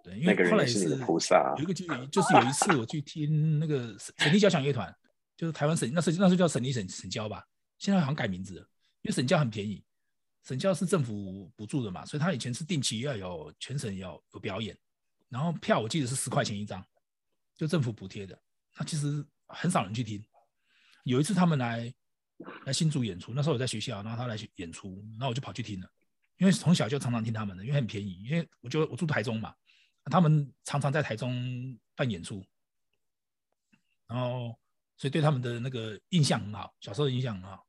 对，因为后来是菩萨，有一个就就是有一次我去听那个省立交响乐团，就是台湾省那是那是叫省立省省交吧，现在好像改名字了。因为省交很便宜，省交是政府补助的嘛，所以他以前是定期要有全省要有表演，然后票我记得是十块钱一张，就政府补贴的。那其实很少人去听。有一次他们来来新竹演出，那时候我在学校，然后他来演出，然后我就跑去听了，因为从小就常常听他们的，因为很便宜。因为我就我住台中嘛，他们常常在台中办演出，然后所以对他们的那个印象很好，小时候的印象很好。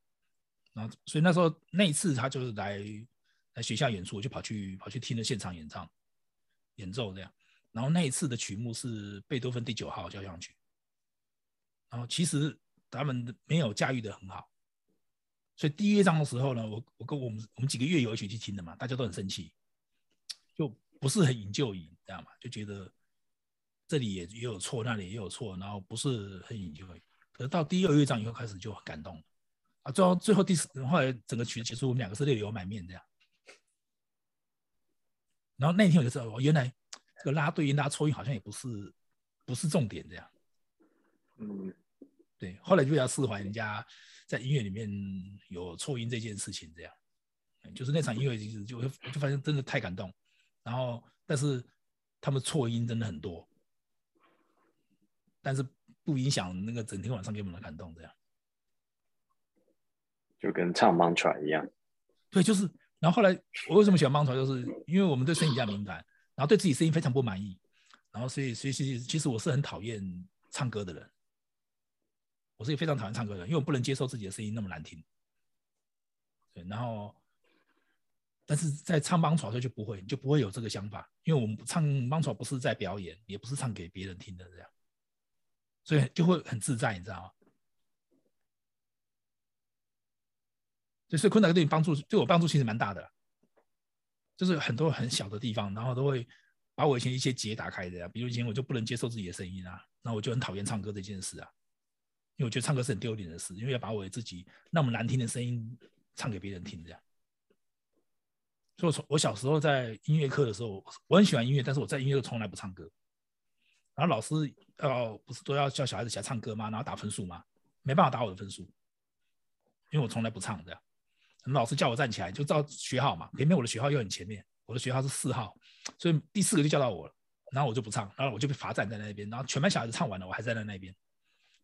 然后，所以那时候那一次他就是来来学校演出，我就跑去跑去听了现场演唱演奏这样。然后那一次的曲目是贝多芬第九号交响曲。然后其实他们没有驾驭的很好，所以第一乐章的时候呢，我我跟我们我们几个乐友一起去听的嘛，大家都很生气，就不是很引就引，知道吗？就觉得这里也也有错，那里也有错，然后不是很引就引。可是到第二乐章以后开始就很感动啊。最后，最后第四，后来整个曲子结束，我们两个是泪流满面这样。然后那天我就知道，原来这个拉对音、拉错音好像也不是不是重点这样。嗯，对。后来就比较释怀，人家在音乐里面有错音这件事情这样。就是那场音乐其实就就发现真的太感动。然后，但是他们错音真的很多，但是不影响那个整天晚上给我们的感动这样。就跟唱 mantra 一样，对，就是。然后后来我为什么喜欢 mantra，就是因为我们对声音比较敏感，然后对自己声音非常不满意，然后所以所以其实其实我是很讨厌唱歌的人，我是一个非常讨厌唱歌的人，因为我不能接受自己的声音那么难听。对，然后但是在唱 mantra 时候就不会，你就不会有这个想法，因为我们唱 mantra 不是在表演，也不是唱给别人听的这样，所以就会很自在，你知道吗？所以昆达对你帮助，对我帮助其实蛮大的，就是很多很小的地方，然后都会把我以前一些结打开的呀。比如以前我就不能接受自己的声音啊，那我就很讨厌唱歌这件事啊，因为我觉得唱歌是很丢脸的事，因为要把我自己那么难听的声音唱给别人听这样。所以我从我小时候在音乐课的时候，我很喜欢音乐，但是我在音乐课从来不唱歌。然后老师要不是都要叫小孩子起来唱歌吗？然后打分数吗？没办法打我的分数，因为我从来不唱这样。老师叫我站起来，就照学号嘛。偏偏我的学号又很前面，我的学号是四号，所以第四个就叫到我了。然后我就不唱，然后我就被罚站在那边。然后全班小孩子唱完了，我还站在那边。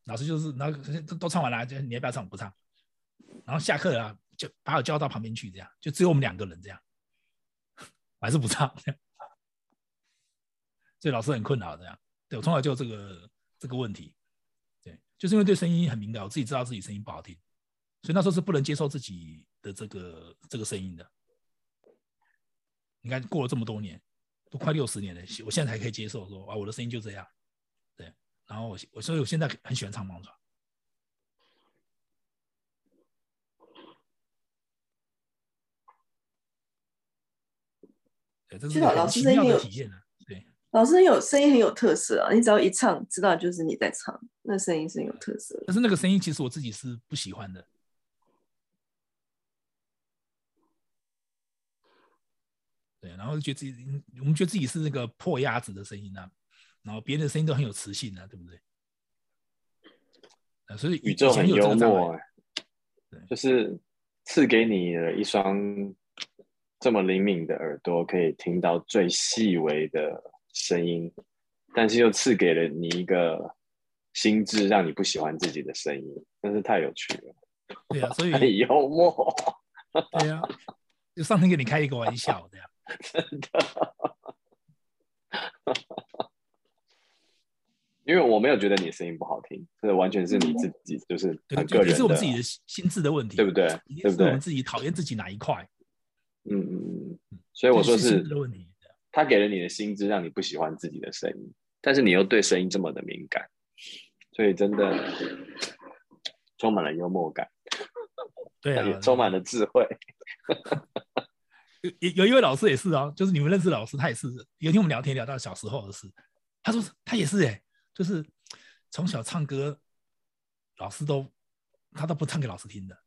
老师就是，然后都唱完了，就你要不要唱？我不唱。然后下课了，就把我叫到旁边去，这样就只有我们两个人这样，我还是不唱。所以老师很困扰这样。对我从小就这个这个问题，对，就是因为对声音很敏感，我自己知道自己声音不好听，所以那时候是不能接受自己。的这个这个声音的，你看过了这么多年，都快六十年了，我现在才可以接受说啊，我的声音就这样，然后我我所以我现在很喜欢唱盲传。知道老师声音有体现对，老师有声音很有特色啊！你只要一唱，知道就是你在唱，那声音是有特色。但是那个声音其实我自己是不喜欢的。对，然后觉得自己，我们觉得自己是那个破鸭子的声音呢、然后别人的声音都很有磁性啊，对不对？啊，所以宇宙很幽默，就是赐给你了一双这么灵敏的耳朵，可以听到最细微的声音，但是又赐给了你一个心智，让你不喜欢自己的声音，真是太有趣了。对啊，所以 很幽默。对啊，就上天给你开一个玩笑，这样。真的，因为我没有觉得你的声音不好听，这完全是你自己，就是很个人也是我们自己的心智的问题，对不对？对不对？我们自己讨厌自己哪一块？嗯嗯嗯。所以我说是问题。他给了你的心智，让你不喜欢自己的声音，但是你又对声音这么的敏感，所以真的充满了幽默感，对充满了智慧。有有一位老师也是啊，就是你们认识老师，他也是。有一天我们聊天聊到小时候的事，他说他也是哎，就是从小唱歌，老师都他都不唱给老师听的，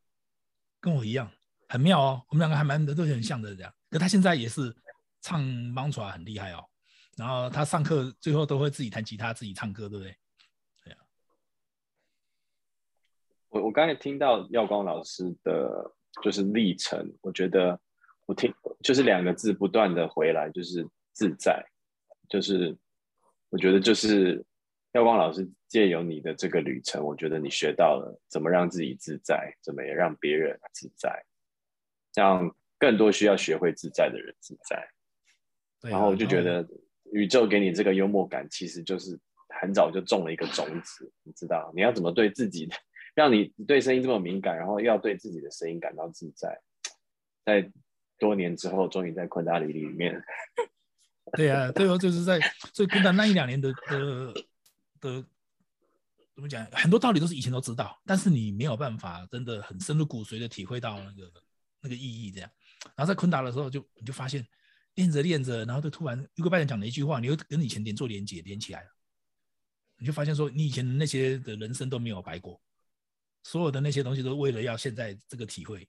跟我一样，很妙哦。我们两个还蛮都很像的这样。可他现在也是唱 mantra 很厉害哦。然后他上课最后都会自己弹吉他，自己唱歌，对不对？对啊。我我刚才听到耀光老师的就是历程，我觉得。我听就是两个字不断的回来，就是自在，就是我觉得就是耀光老师借由你的这个旅程，我觉得你学到了怎么让自己自在，怎么也让别人自在，让更多需要学会自在的人自在。然后我就觉得宇宙给你这个幽默感，其实就是很早就种了一个种子，你知道你要怎么对自己的，让你对声音这么敏感，然后要对自己的声音感到自在，在。多年之后，终于在昆达里里面。对啊，最后就是在所以昆达那一两年的的的怎么讲，很多道理都是以前都知道，但是你没有办法真的很深入骨髓的体会到那个那个意义。这样，然后在昆达的时候，就你就发现练着练着，然后就突然一个拜人讲了一句话，你又跟以前连做连接连起来了，你就发现说你以前那些的人生都没有白过，所有的那些东西都为了要现在这个体会。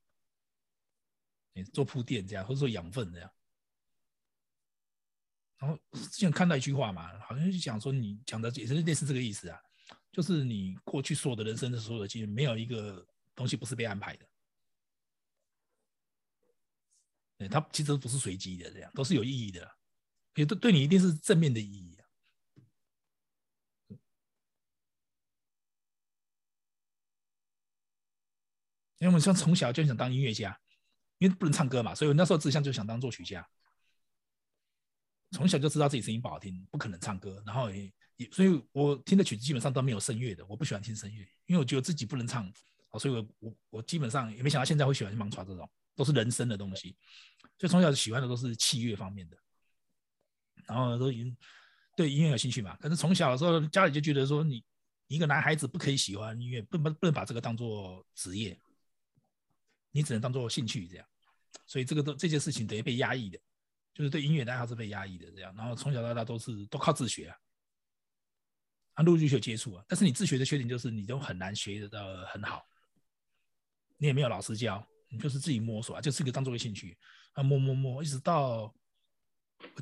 你做铺垫这样，或者说养分这样。然后之前看到一句话嘛，好像就讲说你讲的也是类似这个意思啊，就是你过去所有的人生的所有的经历，没有一个东西不是被安排的。对，它其实不是随机的，这样都是有意义的，也对对你一定是正面的意义啊。因为我们像从小就想当音乐家。因为不能唱歌嘛，所以我那时候志向就想当作曲家。从小就知道自己声音不好听，不可能唱歌，然后也也，所以我听的曲子基本上都没有声乐的。我不喜欢听声乐，因为我觉得自己不能唱，所以我我我基本上也没想到现在会喜欢盲传这种，都是人声的东西。所以从小喜欢的都是器乐方面的，然后都已经对音乐有兴趣嘛。可是从小的时候家里就觉得说，你一个男孩子不可以喜欢音乐，不不不能把这个当做职业。你只能当做兴趣这样，所以这个都这件事情等于被压抑的，就是对音乐的爱好是被压抑的这样。然后从小到大都是都靠自学啊，啊陆续有接触啊，但是你自学的缺点就是你都很难学得到很好，你也没有老师教，你就是自己摸索啊，就是个当做个兴趣啊摸摸摸，一直到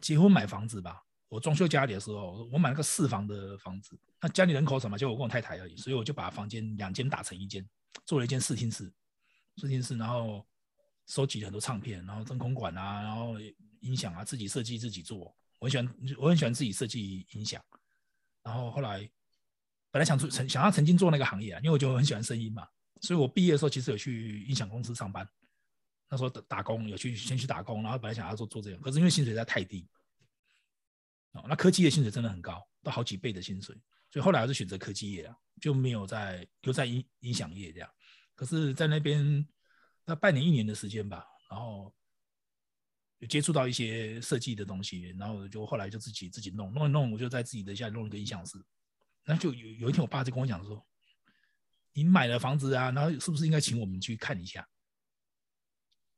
结婚买房子吧，我装修家里的时候，我买了个四房的房子，那家里人口少嘛，就我跟我太太而已，所以我就把房间两间打成一间，做了一间视听室。试听室，然后收集了很多唱片，然后真空管啊，然后音响啊，自己设计自己做。我很喜欢，我很喜欢自己设计音响。然后后来本来想做，曾想要曾经做那个行业啊，因为我就很喜欢声音嘛。所以我毕业的时候其实有去音响公司上班，那时候打打工有去先去打工，然后本来想要做做这个，可是因为薪水实在太低。哦，那科技业薪水真的很高，都好几倍的薪水，所以后来还是选择科技业啊，就没有在留在音音响业这样。可是，在那边那半年一年的时间吧，然后有接触到一些设计的东西，然后就后来就自己自己弄弄一弄，我就在自己的家里弄一个音响室。那就有有一天，我爸就跟我讲说：“你买了房子啊，然后是不是应该请我们去看一下？”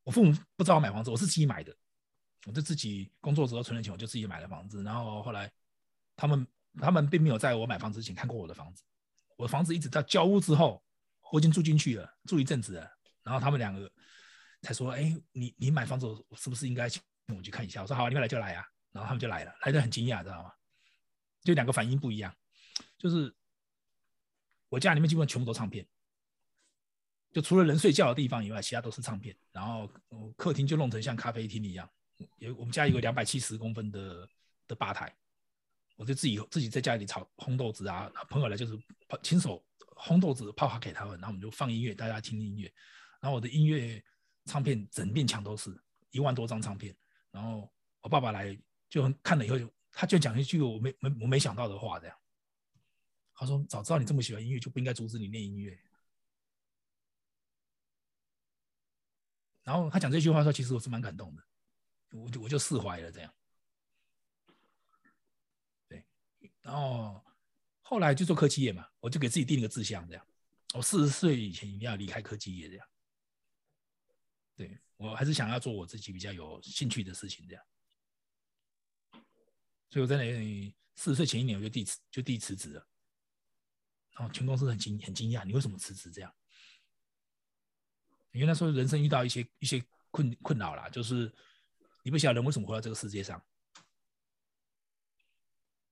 我父母不知道我买房子，我是自己买的，我就自己工作之后存了钱，我就自己买了房子。然后后来他们他们并没有在我买房之前看过我的房子，我的房子一直到交屋之后。我已经住进去了，住一阵子了，然后他们两个才说：“哎，你你买房子是不是应该请我去看一下。我说好，你们来就来啊。然后他们就来了，来的很惊讶，知道吗？就两个反应不一样，就是我家里面基本上全部都唱片，就除了人睡觉的地方以外，其他都是唱片。然后客厅就弄成像咖啡厅一样，有我们家有个两百七十公分的的吧台，我就自己自己在家里炒烘豆子啊，朋友来就是亲手烘豆子泡好给他们，然后我们就放音乐，大家听音乐。然后我的音乐唱片整面墙都是一万多张唱片，然后我爸爸来就看了以后就。他就讲一句我没没我没想到的话，这样，他说：“早知道你这么喜欢音乐，就不应该阻止你练音乐。”然后他讲这句话的时候，其实我是蛮感动的，我就我就释怀了，这样。对，然后后来就做科技业嘛，我就给自己定了个志向，这样，我四十岁以前一定要离开科技业，这样。对我还是想要做我自己比较有兴趣的事情，这样。所以我在那里四十岁前一年我就递辞就递辞职了，然后全公司很惊很惊讶，你为什么辞职这样？因为那时候人生遇到一些一些困困扰啦，就是你不晓得人为什么活在这个世界上。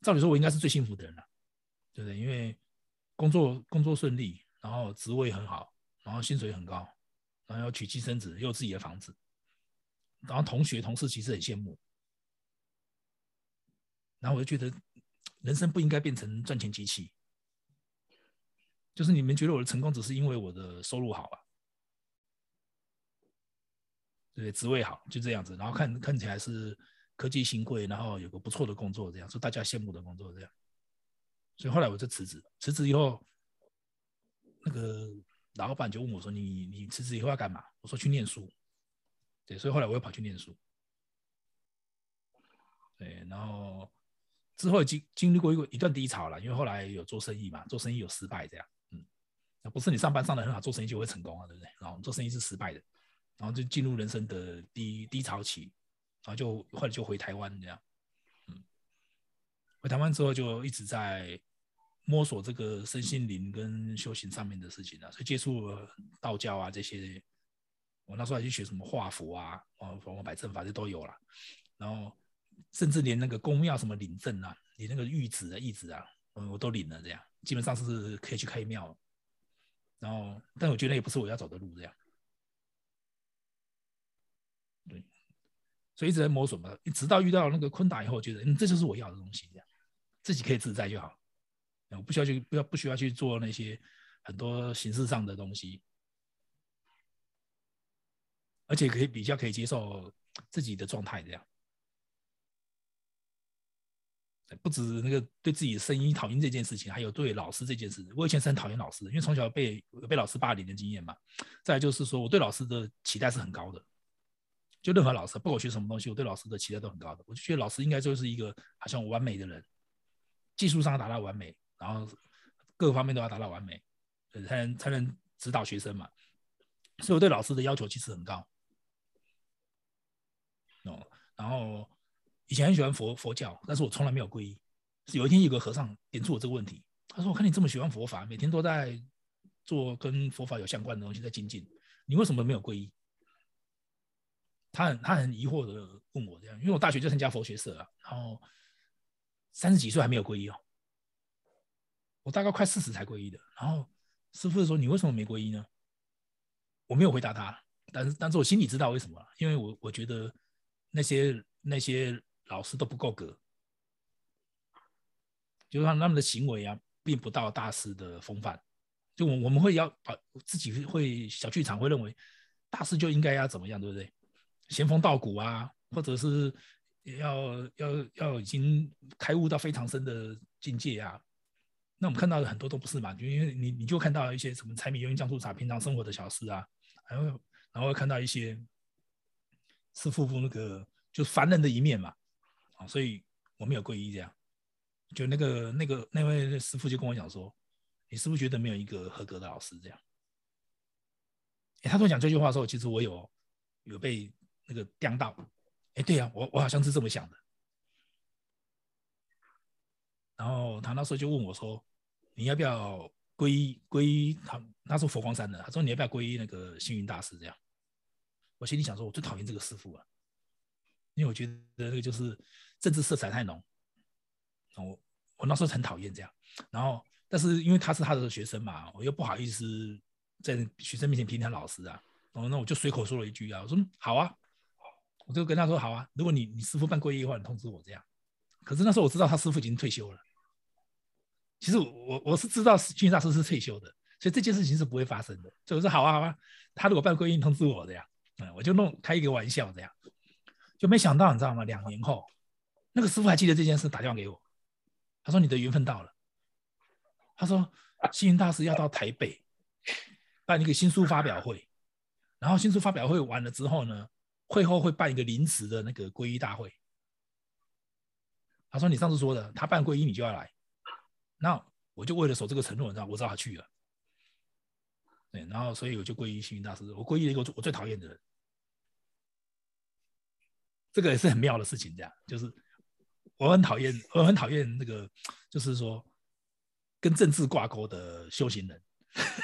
照理说，我应该是最幸福的人了，对不对？因为工作工作顺利，然后职位很好，然后薪水很高，然后要娶妻生子，又有自己的房子，然后同学同事其实很羡慕。然后我就觉得，人生不应该变成赚钱机器。就是你们觉得我的成功只是因为我的收入好啊，对，职位好，就这样子。然后看看起来是科技新贵，然后有个不错的工作，这样是大家羡慕的工作，这样。所以后来我就辞职。辞职以后，那个老板就问我说：“你你辞职以后要干嘛？”我说：“去念书。”对，所以后来我又跑去念书。对，然后。之后经经历过一个一段低潮了，因为后来有做生意嘛，做生意有失败这样，嗯，那不是你上班上的很好，做生意就会成功啊，对不对？然后做生意是失败的，然后就进入人生的低低潮期，然后就后来就回台湾这样，嗯，回台湾之后就一直在摸索这个身心灵跟修行上面的事情啊，所以接触道教啊这些，我那时候还去学什么画符啊，哦，佛法正法这都有了，然后。甚至连那个公庙什么领证啊，你那个玉旨啊、义旨啊，嗯，我都领了，这样基本上是可以去开庙。然后，但我觉得也不是我要走的路，这样。对，所以一直在摸索嘛，直到遇到那个昆达以后，觉得嗯，这就是我要的东西，这样自己可以自在就好，我不需要去不要不需要去做那些很多形式上的东西，而且可以比较可以接受自己的状态，这样。不止那个对自己的声音讨厌这件事情，还有对老师这件事。我以前是很讨厌老师的，因为从小被被老师霸凌的经验嘛。再就是说，我对老师的期待是很高的。就任何老师，不管学什么东西，我对老师的期待都很高的。我就觉得老师应该就是一个好像完美的人，技术上达到完美，然后各个方面都要达到完美，才能才能指导学生嘛。所以我对老师的要求其实很高。哦，然后。以前很喜欢佛佛教，但是我从来没有皈依。有一天有个和尚点出我这个问题，他说：“我看你这么喜欢佛法，每天都在做跟佛法有相关的东西，在精进，你为什么没有皈依？”他很他很疑惑的问我这样，因为我大学就参加佛学社啊，然后三十几岁还没有皈依哦，我大概快四十才皈依的。然后师傅说：“你为什么没皈依呢？”我没有回答他，但是但是我心里知道为什么，因为我我觉得那些那些。老师都不够格，就是他们的行为啊，并不到大师的风范。就我我们会要把自己会小剧场会认为大师就应该要怎么样，对不对？仙风道骨啊，或者是要要要已经开悟到非常深的境界啊。那我们看到的很多都不是嘛，就因为你你就看到一些什么柴米油盐酱醋茶，平常生活的小事啊，然后然后看到一些是夫妇那个就是凡人的一面嘛。啊，所以我没有皈依，这样，就那个那个那位师傅就跟我讲说，你是不是觉得没有一个合格的老师这样？哎，他跟我讲这句话的时候，其实我有有被那个刁到，哎，对呀，我我好像是这么想的。然后他那时候就问我说，你要不要皈依皈他？他说佛光山的，他说你要不要皈那个星云大师这样？我心里想说，我最讨厌这个师傅了。因为我觉得那个就是政治色彩太浓。我我那时候很讨厌这样，然后但是因为他是他的学生嘛，我又不好意思在学生面前批评他老师啊，然后那我就随口说了一句啊，我说好啊，我就跟他说好啊，如果你你师傅办归一的话，你通知我这样。可是那时候我知道他师傅已经退休了，其实我我是知道训大师是退休的，所以这件事情是不会发生的。所以我说好啊好啊，他如果办归一通知我这样，嗯，我就弄开一个玩笑这样，就没想到你知道吗？两年后，那个师傅还记得这件事，打电话给我。他说：“你的缘分到了。”他说：“星云大师要到台北办一个新书发表会，然后新书发表会完了之后呢，会后会办一个临时的那个皈依大会。”他说：“你上次说的，他办皈依你就要来。”那我就为了守这个承诺，你知道，我只好去了。对，然后所以我就皈依星云大师，我皈依了一个我最讨厌的人。这个也是很妙的事情，这样就是。我很讨厌，我很讨厌那个，就是说跟政治挂钩的修行人。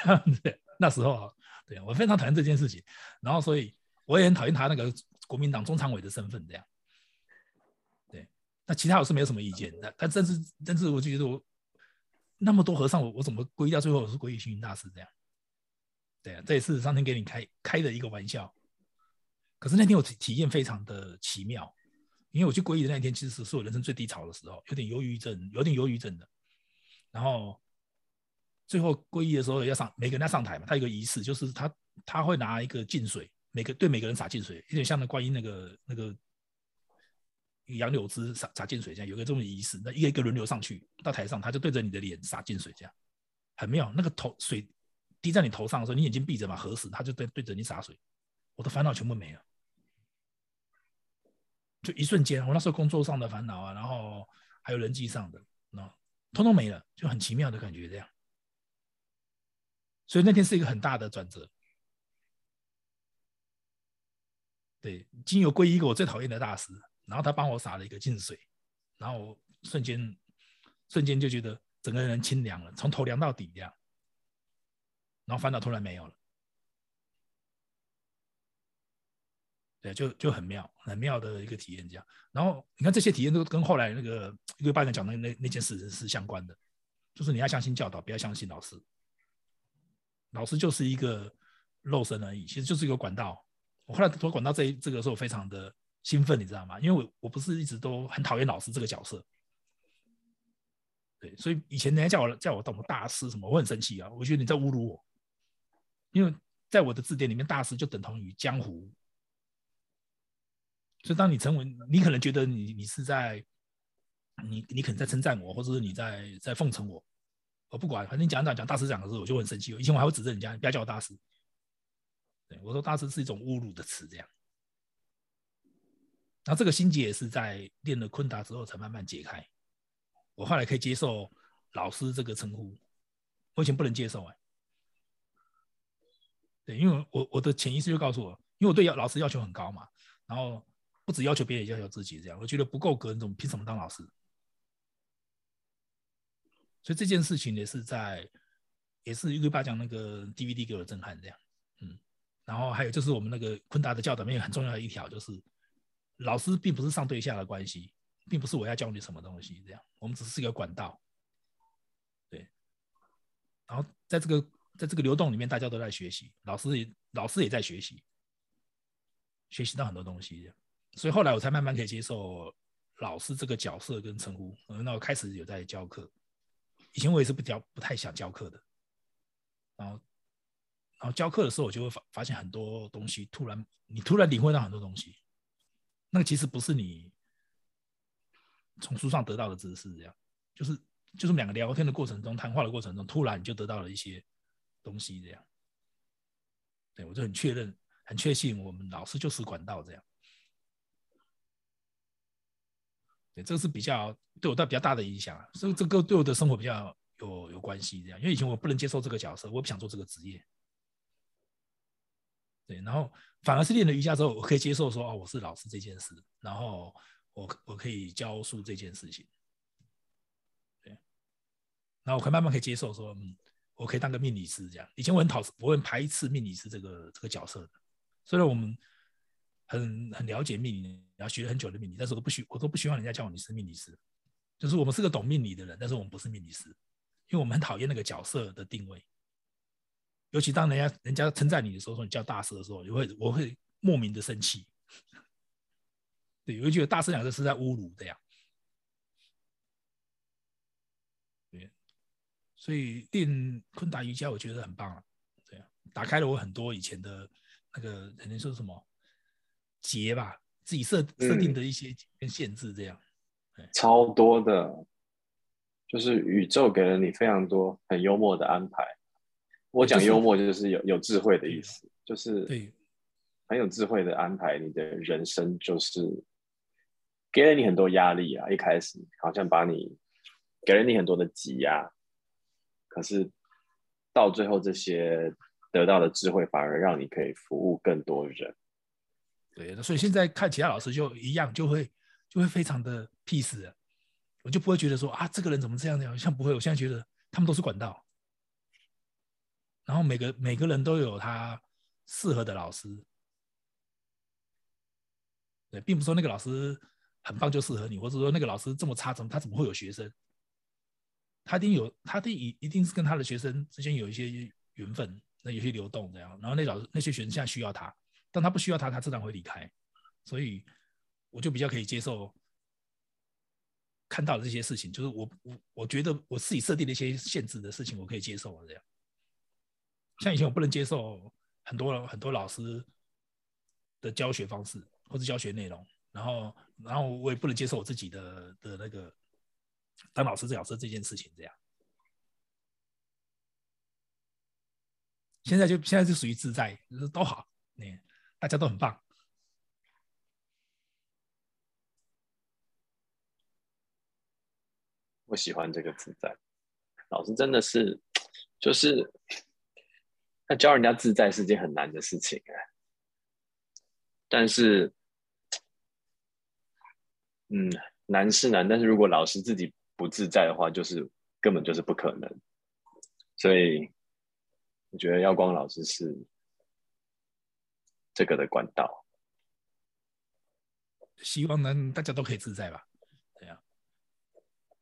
那时候，对我非常讨厌这件事情。然后，所以我也很讨厌他那个国民党中常委的身份。这样，对。那其他我是没有什么意见。但但政治政治，我就觉得我那么多和尚，我我怎么归到最后是皈依星云大师这样？对啊，这也是上天给你开开的一个玩笑。可是那天我体体验非常的奇妙。因为我去皈依的那一天，其实是我人生最低潮的时候，有点忧郁症，有点忧郁症的。然后最后皈依的时候要上，每个人要上台嘛，他有个仪式，就是他他会拿一个净水，每个对每个人洒净水，有点像那观音那个那个杨柳枝洒洒进水这样，有个这种仪式，那一个一个轮流上去到台上，他就对着你的脸洒进水，这样很妙。那个头水滴在你头上的时候，你眼睛闭着嘛，合十，他就对对着你洒水，我的烦恼全部没了。就一瞬间，我那时候工作上的烦恼啊，然后还有人际上的，那通通没了，就很奇妙的感觉这样。所以那天是一个很大的转折。对，经由皈依一个我最讨厌的大师，然后他帮我洒了一个净水，然后瞬间瞬间就觉得整个人清凉了，从头凉到底这样，然后烦恼突然没有了。对，就就很妙，很妙的一个体验，这样。然后你看这些体验都跟后来那个一个班长讲的那那件事是相关的，就是你要相信教导，不要相信老师。老师就是一个肉身而已，其实就是一个管道。我后来读管道这这个时候非常的兴奋，你知道吗？因为我我不是一直都很讨厌老师这个角色。对，所以以前人家叫我叫我当大师什么，我很生气啊，我觉得你在侮辱我。因为在我的字典里面，大师就等同于江湖。所以，当你成为你可能觉得你你是在你你可能在称赞我，或者是你在在奉承我，我不管，反正你讲讲讲大师讲的时候，我就很生气。以前我还会指责人家，你不要叫我大师。对我说，大师是一种侮辱的词，这样。然后这个心结也是在练了昆达之后才慢慢解开。我后来可以接受老师这个称呼，我以前不能接受哎。对，因为我我的潜意识就告诉我，因为我对要老师要求很高嘛，然后。不只要求别人，也要求自己，这样我觉得不够格，你怎么凭什么当老师？所以这件事情也是在，也是一个爸讲那个 DVD 给我震撼，这样，嗯，然后还有就是我们那个昆达的教导里面很重要的一条，就是老师并不是上对下的关系，并不是我要教你什么东西，这样，我们只是一个管道，对，然后在这个在这个流动里面，大家都在学习，老师也老师也在学习，学习到很多东西，所以后来我才慢慢可以接受老师这个角色跟称呼。那我开始有在教课，以前我也是不教，不太想教课的。然后，然后教课的时候，我就会发发现很多东西，突然你突然领会到很多东西，那个其实不是你从书上得到的知识，这样就是就是两个聊天的过程中，谈话的过程中，突然就得到了一些东西，这样。对我就很确认，很确信，我们老师就是管道这样。对，这个是比较对我带比较大的影响，所以这个对我的生活比较有有关系这样，因为以前我不能接受这个角色，我不想做这个职业。对，然后反而是练了瑜伽之后，我可以接受说哦，我是老师这件事，然后我我可以教书这件事情。对，然后我可以慢慢可以接受说，嗯，我可以当个命理师这样。以前我很讨我很排斥命理师这个这个角色的，虽然我们很很了解命理。然后学了很久的命理，但是我不需我都不希望人家叫我你是命理师，就是我们是个懂命理的人，但是我们不是命理师，因为我们很讨厌那个角色的定位，尤其当人家人家称赞你的时候，说你叫大师的时候，你会我会莫名的生气，对，我会觉得大师两个字是在侮辱这样，对，所以练昆达瑜伽我觉得很棒啊，这样打开了我很多以前的那个可能说什么结吧。自己设设定的一些跟限制，这样，超多的，就是宇宙给了你非常多很幽默的安排。我讲幽默就是有有智慧的意思，就是对很有智慧的安排。你的人生就是给了你很多压力啊，一开始好像把你给了你很多的挤压，可是到最后这些得到的智慧反而让你可以服务更多人。对，所以现在看其他老师就一样，就会就会非常的 peace，我就不会觉得说啊，这个人怎么这样好像不会。我现在觉得他们都是管道，然后每个每个人都有他适合的老师，对，并不是说那个老师很棒就适合你，或者说那个老师这么差，怎么他怎么会有学生？他一定有，他一定一一定是跟他的学生之间有一些缘分，那有些流动这样，然后那老师那些学生现在需要他。但他不需要他，他自然会离开，所以我就比较可以接受看到的这些事情，就是我我我觉得我自己设定的一些限制的事情，我可以接受啊这样。像以前我不能接受很多很多老师的教学方式或者教学内容，然后然后我也不能接受我自己的的那个当老师这老师这件事情这样。现在就现在就属于自在，都好，你。大家都很棒，我喜欢这个自在。老师真的是，就是他教人家自在是件很难的事情哎。但是，嗯，难是难，但是如果老师自己不自在的话，就是根本就是不可能。所以，我觉得耀光老师是。这个的管道，希望能大家都可以自在吧？对啊，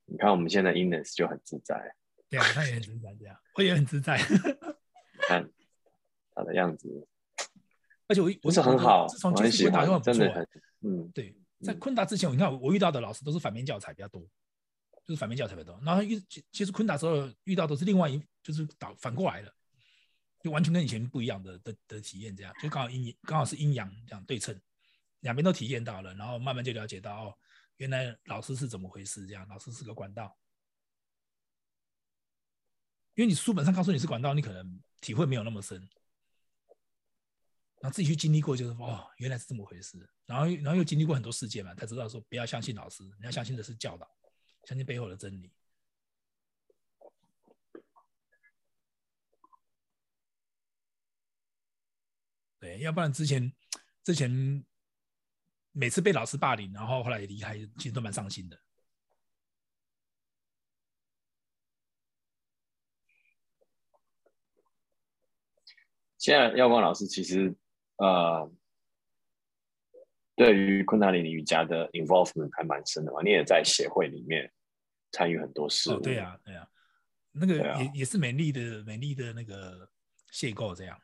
你看我们现在 Ines 就很自在，对啊，他也很自在，这样我也很自在。看他的样子，而且我不是很好，我很喜欢，真的很，嗯，对，在昆达之前，你看我遇到的老师都是反面教材比较多，就是反面教材比较多。然后遇其实昆达时候遇到都是另外一，就是倒反过来的。就完全跟以前不一样的的的体验，这样就刚好阴刚好是阴阳这样对称，两边都体验到了，然后慢慢就了解到哦，原来老师是怎么回事，这样老师是个管道，因为你书本上告诉你是管道，你可能体会没有那么深，然后自己去经历过，就是哦，原来是这么回事，然后然后又经历过很多事件嘛，才知道说不要相信老师，你要相信的是教导，相信背后的真理。对，要不然之前之前每次被老师霸凌，然后后来也离开，其实都蛮伤心的。现在耀光老师其实呃，对于昆达里尼瑜伽的 involvement 还蛮深的嘛，你也在协会里面参与很多事。对呀，对呀，那个也也是美丽的美丽的那个邂逅这样。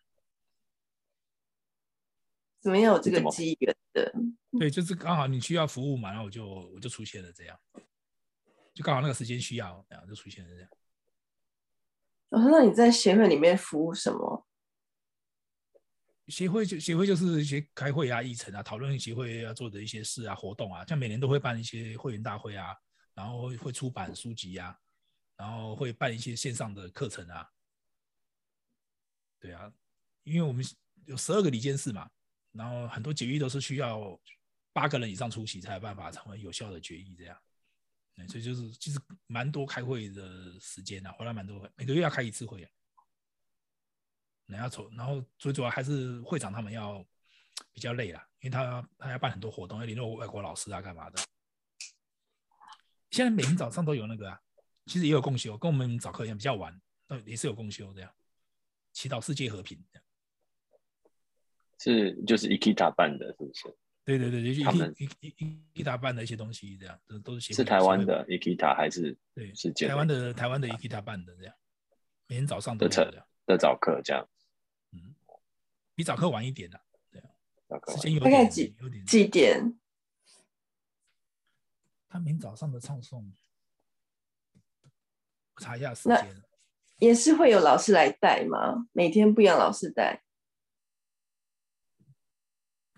没有这个机缘的，对，就是刚好你需要服务嘛，然后我就我就出现了这样，就刚好那个时间需要，然后就出现了这样。我说那你在协会里面服务什么？协会就协会就是一些开会啊、议程啊、讨论协会要做的一些事啊、活动啊，像每年都会办一些会员大会啊，然后会出版书籍啊，然后会办一些线上的课程啊。对啊，因为我们有十二个理监事嘛。然后很多决议都是需要八个人以上出席才有办法成为有效的决议，这样，所以就是其实蛮多开会的时间啊，花了蛮多，每个月要开一次会啊。然后从然后最主要还是会长他们要比较累啦，因为他他要办很多活动，要联络外国老师啊干嘛的。现在每天早上都有那个啊，其实也有共修，跟我们早课一样，比较晚，也是有共修这样，祈祷世界和平这样。是就是 Ikita 办的，是不是？对对对，就是一一一一大半的一些东西，这样都都是协是台湾的 Ekita 还是对是台湾的台湾的 Ekita 办的这样，每天早上的早的早课这样，嗯，比早课晚一点的，对啊，时间有大概几几点？他明早上的唱诵，我查一下时间。也是会有老师来带吗？每天不一样老师带。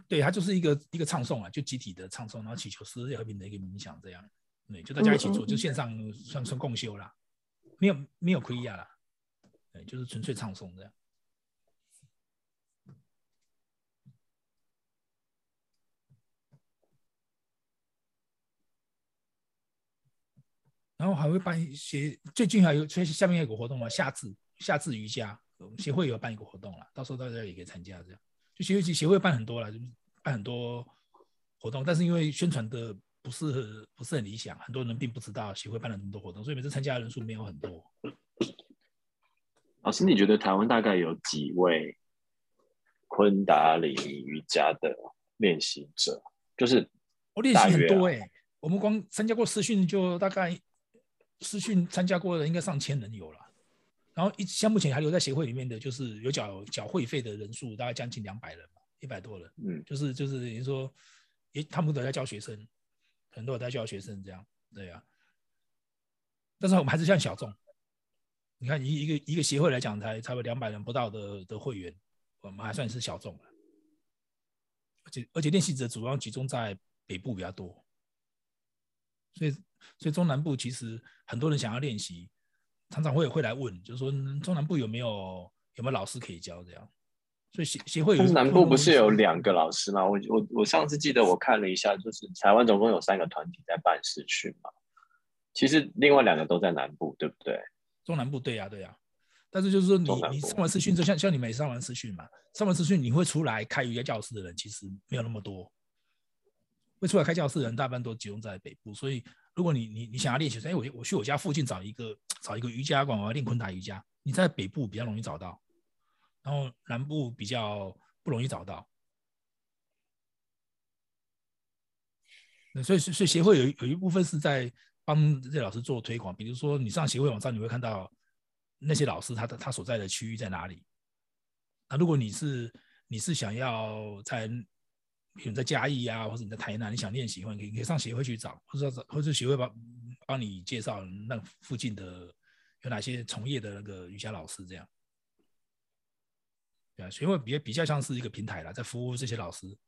对，他就是一个一个唱诵啊，就集体的唱诵，然后祈求世界和平的一个冥想，这样。对，就大家一起做，就线上算算共修啦，没有没有亏亚啦，对，就是纯粹唱诵这样。然后还会办一些，最近还有，所以下面有个活动嘛，夏至夏至瑜伽协会有办一个活动了，到时候大家也可以参加，这样就协会协会办很多了，就办很多活动，但是因为宣传的不是不是很理想，很多人并不知道协会办了那么多活动，所以每次参加的人数没有很多。老师，你觉得台湾大概有几位昆达里瑜伽的练习者？就是我练习很多哎，我们光参加过私训就大概。私训参加过的应该上千人有了，然后一像目前还留在协会里面的，就是有缴缴会费的人数大概将近两百人吧，一百多人。嗯，就是就是等于说，也，他们都在教学生，很多在教学生这样，对呀。但是我们还是像小众，你看一一个一个协会来讲，才差不多两百人不到的的会员，我们还算是小众了。而且而且练习者主要集中在北部比较多，所以。所以中南部其实很多人想要练习，常常会会来问，就是说中南部有没有有没有老师可以教这样。所以协协会中南部不是有两个老师吗？我我我上次记得我看了一下，就是台湾总共有三个团体在办视训嘛。其实另外两个都在南部，对不对？中南部对呀对呀。但是就是说你你上完视训之后，像像你们也上完视训嘛，上完视训你会出来开瑜伽教室的人其实没有那么多。会出来开教室的人，大半都集中在北部，所以如果你你你想要练习，哎，我我去我家附近找一个找一个瑜伽馆，我要练昆达瑜伽，你在北部比较容易找到，然后南部比较不容易找到。那所以所以协会有有一部分是在帮这老师做推广，比如说你上协会网站，你会看到那些老师他的他所在的区域在哪里。那如果你是你是想要在比如在嘉义啊，或者你在台南，你想练习，或者可以可以上协会去找，或者或者协会帮帮你介绍那附近的有哪些从业的那个瑜伽老师这样。对啊，协会比比较像是一个平台啦，在服务这些老师。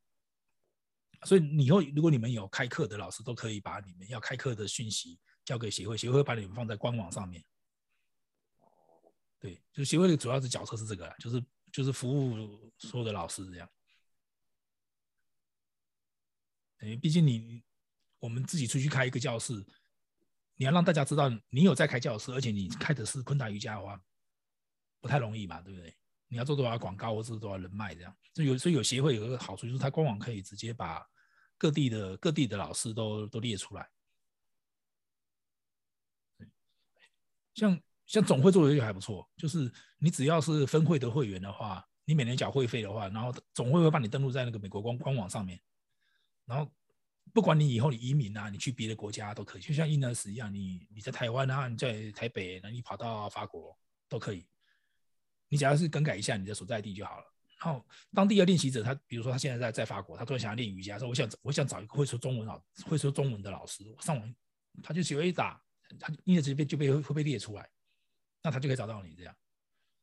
所以以后如果你们有开课的老师，都可以把你们要开课的讯息交给协会，协会把你们放在官网上面。对，就协会的主要是角色是这个，就是就是服务所有的老师这样。因为毕竟你，我们自己出去开一个教室，你要让大家知道你有在开教室，而且你开的是昆达瑜伽的话，不太容易嘛，对不对？你要做多少广告，或者多少人脉这样。所以有所以有协会有一个好处，就是它官网可以直接把各地的各地的老师都都列出来。像像总会做的就还不错，就是你只要是分会的会员的话，你每年缴会费的话，然后总会会帮你登录在那个美国官官网上面。然后，不管你以后你移民啊，你去别的国家都可以，就像婴儿时一样，你你在台湾啊，你在台北，那你跑到法国都可以。你只要是更改一下你的所在地就好了。然后当地的练习者，他比如说他现在在在法国，他突然想要练瑜伽，说我想我想找一个会说中文老会说中文的老师，我上网他就写一打，他婴儿直接被就被会被列出来，那他就可以找到你这样。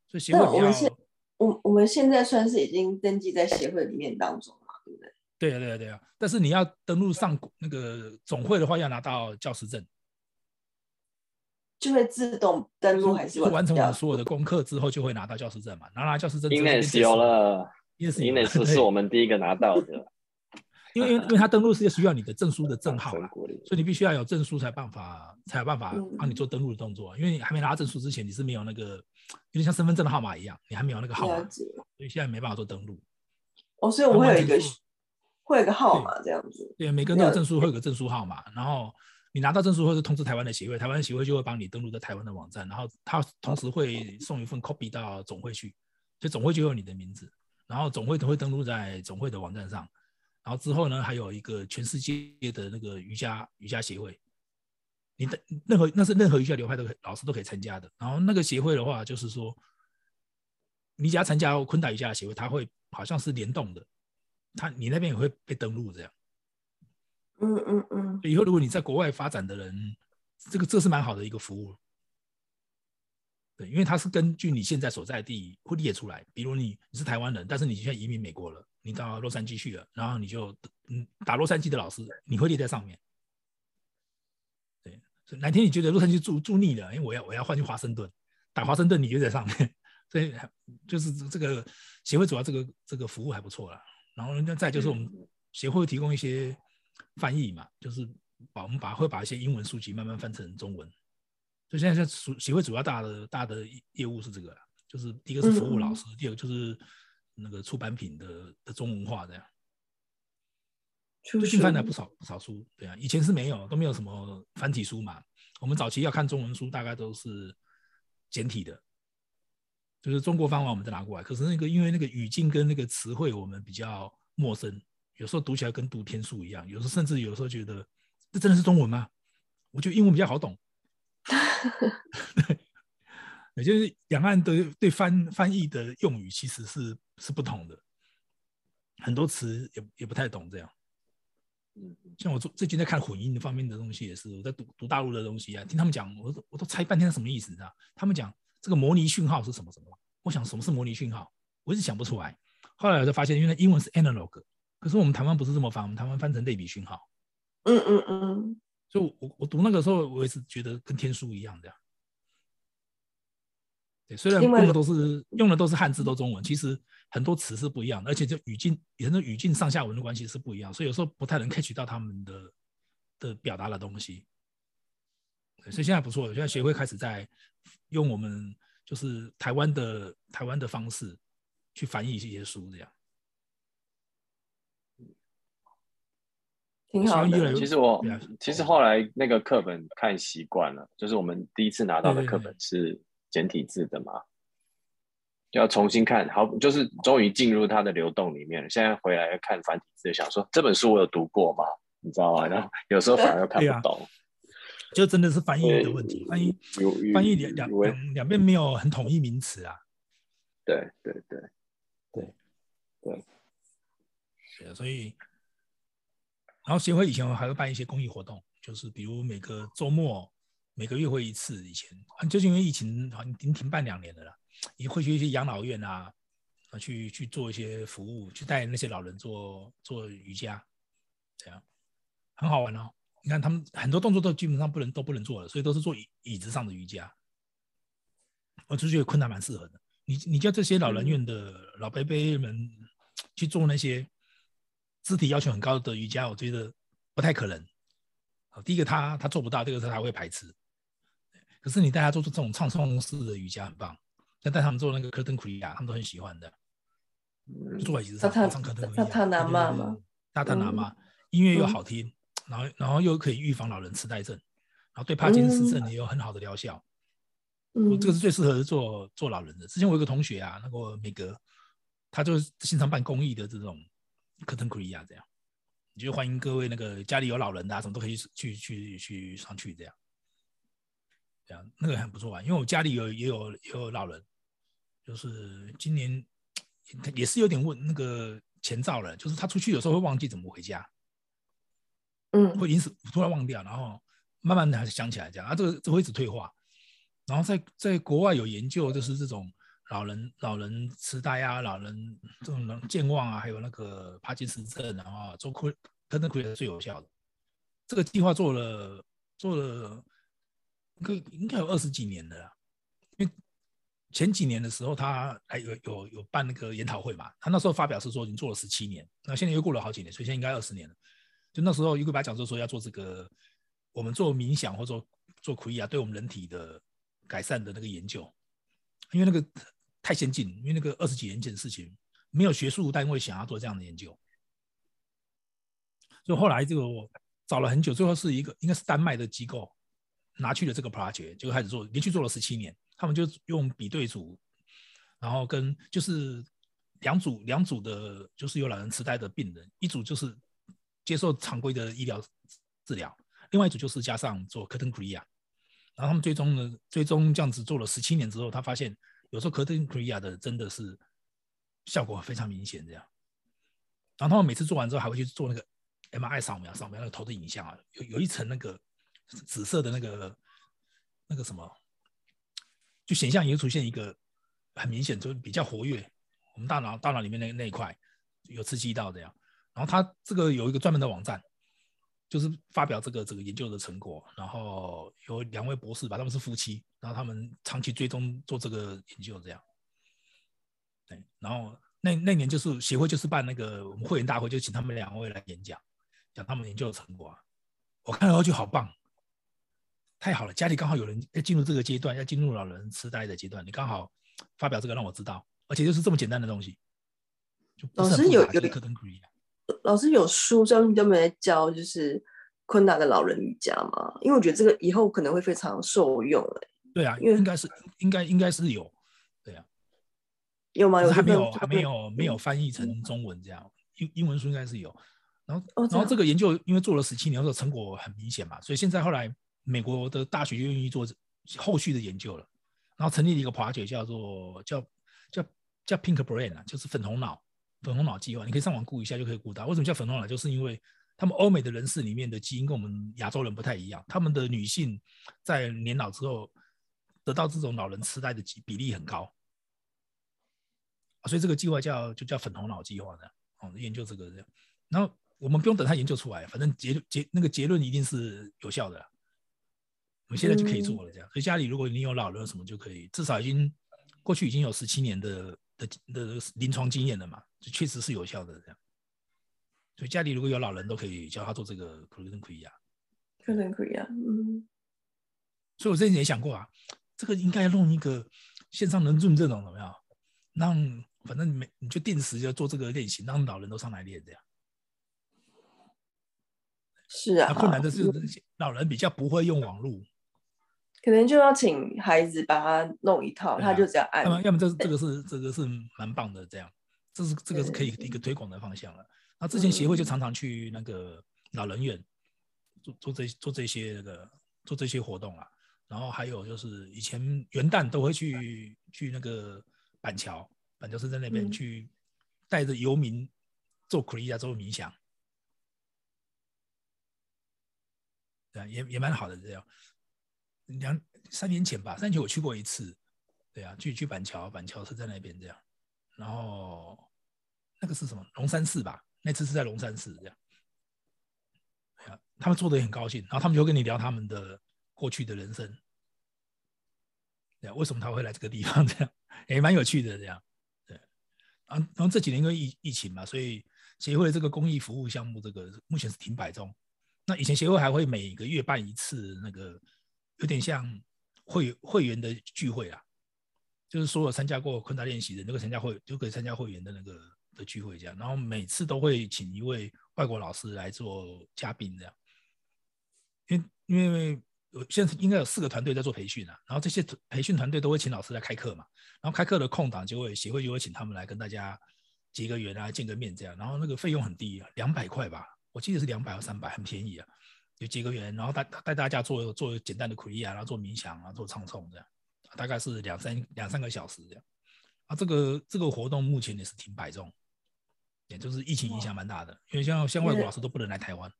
所以协会我们现我我们现在算是已经登记在协会里面当中，对不对？对啊，对啊，对啊！但是你要登录上那个总会的话，要拿到教师证，就会自动登录还是完成完所有的功课之后就会拿到教师证嘛？拿拿教师证，Ines 有了，Ines 是 我们第一个拿到的，因为因为因为他登录是需要你的证书的证号嘛，所以你必须要有证书才办法才有办法帮你做登录的动作，因为你还没拿到证书之前你是没有那个有点像身份证的号码一样，你还没有那个号码，所以现在没办法做登录。哦，所以我会有一个。会有个号码这样子，对，每个人都有证书，会有个证书号码。然后你拿到证书，或是通知台湾的协会，台湾协会就会帮你登录在台湾的网站，然后他同时会送一份 copy 到总会去，所以总会就有你的名字，然后总会都会登录在总会的网站上，然然后之后呢，还有一个全世界的那个瑜伽瑜伽协会，你的任何那是任何瑜伽流派都老师都可以参加的。然后那个协会的话，就是说，你只要参加昆达瑜伽的协会，它会好像是联动的，他你那边也会被登录这样。嗯嗯嗯。以后如果你在国外发展的人，这个这是蛮好的一个服务。对，因为它是根据你现在所在地会列出来，比如你你是台湾人，但是你现在移民美国了，你到洛杉矶去了，然后你就嗯打洛杉矶的老师，你会列在上面。对，所以哪天你觉得洛杉矶住住腻了，因为我要我要换去华盛顿，打华盛顿你就在上面，所以就是这个协会主要这个这个服务还不错了。然后那再就是我们协会提供一些翻译嘛，就是把我们把会把一些英文书籍慢慢翻成中文。所以现在是属协会主要大的大的业务是这个，就是第一个是服务老师，第二个就是那个出版品的的中文化这样。最近翻了不少不少书，对啊，以前是没有都没有什么繁体书嘛。我们早期要看中文书，大概都是简体的，就是中国方法我们再拿过来。可是那个因为那个语境跟那个词汇我们比较陌生，有时候读起来跟读天书一样，有时候甚至有时候觉得这真的是中文吗？我觉得英文比较好懂。对，也就是两岸的对翻翻译的用语其实是是不同的，很多词也也不太懂这样。嗯，像我最最近在看混音方面的东西，也是我在读读大陆的东西啊，听他们讲，我都我都猜半天什么意思，你知道？他们讲这个模拟讯号是什么什么？我想什么是模拟讯号？我一直想不出来。后来我就发现，因为英文是 analog，可是我们台湾不是这么翻，我们台湾翻成类比讯号。嗯嗯嗯。所以我我读那个时候，我也是觉得跟天书一样的。对，虽然用的都是用的都是汉字，都中文，其实很多词是不一样的，而且就语境，很多语境上下文的关系是不一样，所以有时候不太能 catch 到他们的的表达的东西。所以现在不错，现在学会开始在用我们就是台湾的台湾的方式去翻译一些书，这样。挺好的。其实我其实后来那个课本看习惯了，就是我们第一次拿到的课本是简体字的嘛，要重新看好，就是终于进入它的流动里面了。现在回来看繁体字，想说这本书我有读过吗？你知道吗？然后有时候反而又看不懂，就真的是翻译的问题。翻译翻译两两两两边没有很统一名词啊。对对对对对，对，所以。然后协会以前还会办一些公益活动，就是比如每个周末、每个月会一次。以前就是因为疫情，好像已经停办两年了啦。也会去一些养老院啊，啊，去去做一些服务，去带那些老人做做瑜伽，这样很好玩哦。你看他们很多动作都基本上不能都不能做了，所以都是做椅椅子上的瑜伽。我就觉得困难蛮适合的。你你叫这些老人院的老伯伯们去做那些。肢体要求很高的瑜伽，我觉得不太可能。好，第一个他他做不到，第二个是他会排斥。可是你带他做做这种唱诵式的瑜伽很棒，像带他们做那个科登库里亚，他们都很喜欢的。坐在椅子上唱科登库里亚，他他拿嘛吗？他他拿嘛，音乐又好听，然后然后又可以预防老人痴呆症，然后对帕金森症也有很好的疗效。嗯，这个是最适合做做老人的。之前我有个同学啊，那个美格，他就是经常办公益的这种。科腾库里亚这样，你就欢迎各位那个家里有老人的啊，什么都可以去去去上去这样，这样那个很不错啊。因为我家里有也有也有老人，就是今年 也是有点问那个前兆了，就是他出去有时候会忘记怎么回家，嗯，会因此突然忘掉，然后慢慢的还是想起来这样啊，这个这会一直退化。然后在在国外有研究，就是这种。老人、老人痴呆啊，老人这种健忘啊，还有那个帕金森症啊，做库科登库里最有效的。这个计划做了做了，应该应该有二十几年的了。因为前几年的时候，他还有有有办那个研讨会嘛，他那时候发表是说已经做了十七年，那现在又过了好几年，所以现在应该二十年了。就那时候，一个白讲座说要做这个，我们做冥想或者做库里啊，对我们人体的改善的那个研究，因为那个。太先进，因为那个二十几年前的事情，没有学术单位想要做这样的研究，就后来这个我找了很久，最后是一个应该是丹麦的机构拿去了这个 project，就开始做，连续做了十七年。他们就用比对组，然后跟就是两组两组的，就是有老人痴呆的病人，一组就是接受常规的医疗治疗，另外一组就是加上做科登克利亚。然后他们最终呢，最终这样子做了十七年之后，他发现有时候科登克利亚的真的是效果非常明显，这样。然后他们每次做完之后，还会去做那个 MRI 扫描，扫描那个头的影像啊，有有一层那个紫色的那个那个什么，就显像也出现一个很明显，就比较活跃，我们大脑大脑里面那那一块有刺激到这样。然后他这个有一个专门的网站。就是发表这个这个研究的成果，然后有两位博士吧，他们是夫妻，然后他们长期追踪做这个研究，这样。对，然后那那年就是协会就是办那个我们会员大会，就请他们两位来演讲，讲他们研究的成果啊。我看了就好棒，太好了，家里刚好有人要进入这个阶段，要进入老人痴呆的阶段，你刚好发表这个让我知道，而且就是这么简单的东西，就老师有有可能可以。老师有书专门在教，就是昆达的老人瑜伽吗？因为我觉得这个以后可能会非常受用哎。对啊，因为应该是应该应该是有，对啊，有吗？有还没有还没有没有翻译成中文这样，英英文书应该是有。然后然后这个研究因为做了十七年，后成果很明显嘛，所以现在后来美国的大学就愿意做后续的研究了，然后成立了一个 project 叫做叫叫叫 Pink Brain 啊，就是粉红脑。粉红脑计划，你可以上网估一下就可以估到。为什么叫粉红脑？就是因为他们欧美的人士里面的基因跟我们亚洲人不太一样，他们的女性在年老之后得到这种老人痴呆的比比例很高，所以这个计划叫就叫粉红脑计划的哦，研究这个这样。然后我们不用等他研究出来，反正结结那个结论一定是有效的，我们现在就可以做了这样。所以家里如果你有老人什么，就可以至少已经过去已经有十七年的。的的临床经验了嘛，就确实是有效的这样。所以家里如果有老人，都可以教他做这个可能可以啊，可能可以啊，嗯。所以我之前也想过啊，这个应该弄一个线上能润这种怎么样？让反正每你就定时就做这个练习，让老人都上来练这样。是啊。困难的是老人比较不会用网络。可能就要请孩子把他弄一套，他就只要按。要么，要么这这个是这个是蛮棒的，这样，这是这个是可以一个推广的方向了。那之前协会就常常去那个老人院做做这做这些那个做这些活动啊。然后还有就是以前元旦都会去去那个板桥，板桥是在那边去带着游民做苦力亚做冥想，对，也也蛮好的这样。两三年前吧，三年前我去过一次，对啊，去去板桥，板桥是在那边这样，然后那个是什么龙山寺吧？那次是在龙山寺这样，对啊，他们做的也很高兴，然后他们就跟你聊他们的过去的人生，对，为什么他会来这个地方这样，也蛮有趣的这样，对，啊，然后这几年因为疫疫情嘛，所以协会这个公益服务项目这个目前是停摆中，那以前协会还会每个月办一次那个。有点像会会员的聚会啊，就是所有参加过昆达练习的那个参加会就可以参加会员的那个的聚会这样，然后每次都会请一位外国老师来做嘉宾这样，因因为现在应该有四个团队在做培训啊，然后这些培训团队都会请老师来开课嘛，然后开课的空档就会协会就会请他们来跟大家结个缘啊，见个面这样，然后那个费用很低啊，两百块吧，我记得是两百或三百，很便宜啊。有结个缘，然后带带大家做做简单的苦力啊，然后做冥想啊，做唱诵这样，大概是两三两三个小时这样。啊，这个这个活动目前也是挺摆中，也就是疫情影响蛮大的，因为像像外国老师都不能来台湾。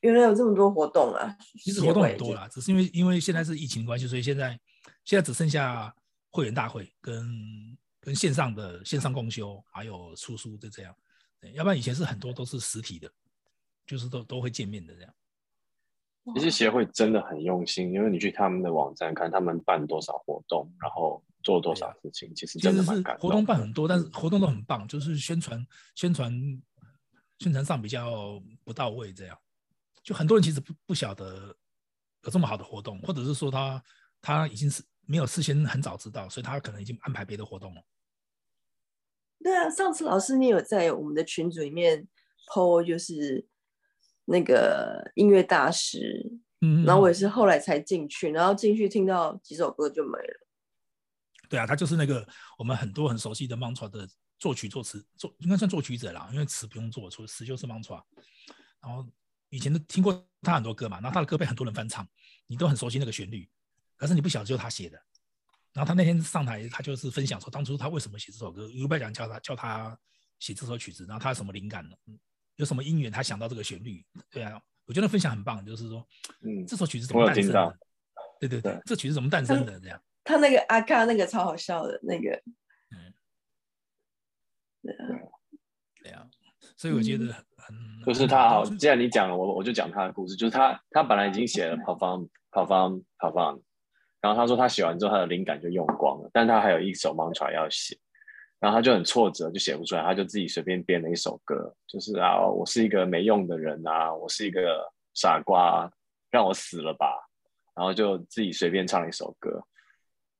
原来有这么多活动啊！其实活动很多啦，只是因为因为现在是疫情关系，所以现在现在只剩下会员大会跟跟线上的线上共修，还有出书就这样。要不然以前是很多都是实体的，就是都都会见面的这样。其实协会真的很用心，因为你去他们的网站看，他们办多少活动，然后做多少事情，其实真的蛮感动。活动办很多，但是活动都很棒，就是宣传、宣传、宣传上比较不到位，这样就很多人其实不不晓得有这么好的活动，或者是说他他已经是没有事先很早知道，所以他可能已经安排别的活动了。对啊，上次老师你有在我们的群组里面 po 就是。那个音乐大师，嗯，然后我也是后来才进去，然后进去听到几首歌就没了。对啊，他就是那个我们很多很熟悉的 Mantra 的作曲作词作应该算作曲者啦，因为词不用做，除词就是 mantra。然后以前都听过他很多歌嘛，然后他的歌被很多人翻唱，你都很熟悉那个旋律，可是你不晓得就是他写的。然后他那天上台，他就是分享说当初他为什么写这首歌，有拜讲叫他叫他写这首曲子，然后他有什么灵感呢？有什么因缘他想到这个旋律？对啊，我觉得分享很棒，就是说，嗯，这首曲子怎么诞生的？对对对，这曲子怎么诞生的？这样。他那个阿卡那个超好笑的那个，嗯，对啊，对啊，所以我觉得很，就是他好，既然你讲了，我我就讲他的故事，就是他他本来已经写了跑方跑方跑方，然后他说他写完之后他的灵感就用光了，但他还有一首 mantra 要写，然后他就很挫折，就写不出来，他就自己随便编了一首歌，就是啊，我是一个没用的人啊，我是一个傻瓜，让我死了吧，然后就自己随便唱了一首歌。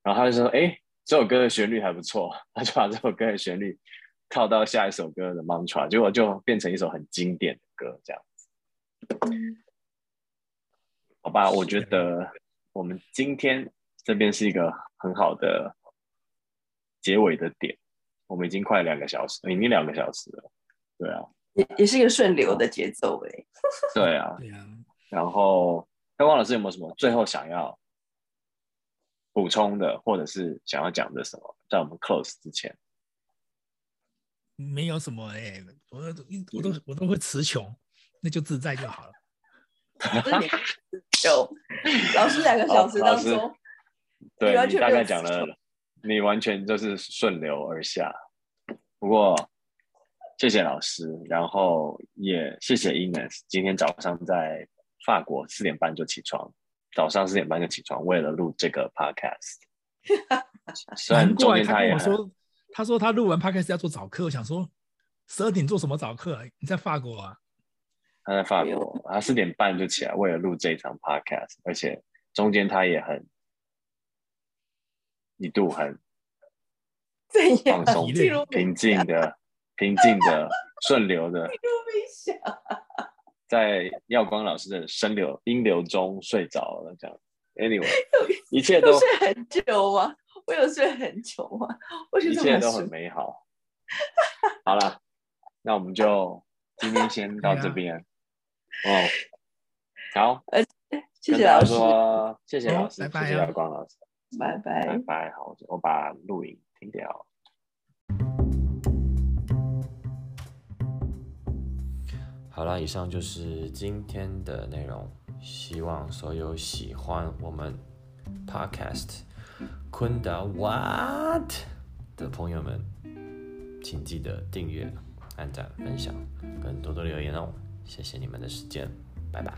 然后他就说：“哎，这首歌的旋律还不错。”他就把这首歌的旋律套到下一首歌的 mantra，结果就变成一首很经典的歌，这样子。好吧，我觉得我们今天这边是一个很好的结尾的点。我们已经快两个小时，已经两个小时了。对啊，也也是一个顺流的节奏哎。对啊，对啊。然后，那汪老师有没有什么最后想要？补充的，或者是想要讲的什么，在我们 close 之前，没有什么哎，我 我都我都会词穷，那就自在就好了。有老师两个小时当中，对你大概讲了，你完全就是顺流而下。不过谢谢老师，然后也谢谢 Ines，今天早上在法国四点半就起床。早上四点半就起床，为了录这个 podcast。虽然中间他也说，他说他录完 podcast 要做早课。我想说，十二点做什么早课？你在法国啊？他在法国，他四点半就起来，为了录这一场 podcast。而且中间他也很一度很放松、平静的、平静的、顺流的。在耀光老师的声流音流中睡着了，这样。Anyway，一切都睡很久吗？我有睡很久吗？我觉得一切都很美好。好了，那我们就今天先 到这边。哦，好，呃谢谢老师，谢谢老师，谢谢耀光老师，拜拜，拜拜。好，我把录影停掉。好了，以上就是今天的内容。希望所有喜欢我们 Podcast 昆达 What 的朋友们，请记得订阅、按赞、分享，跟多多留言哦。谢谢你们的时间，拜拜。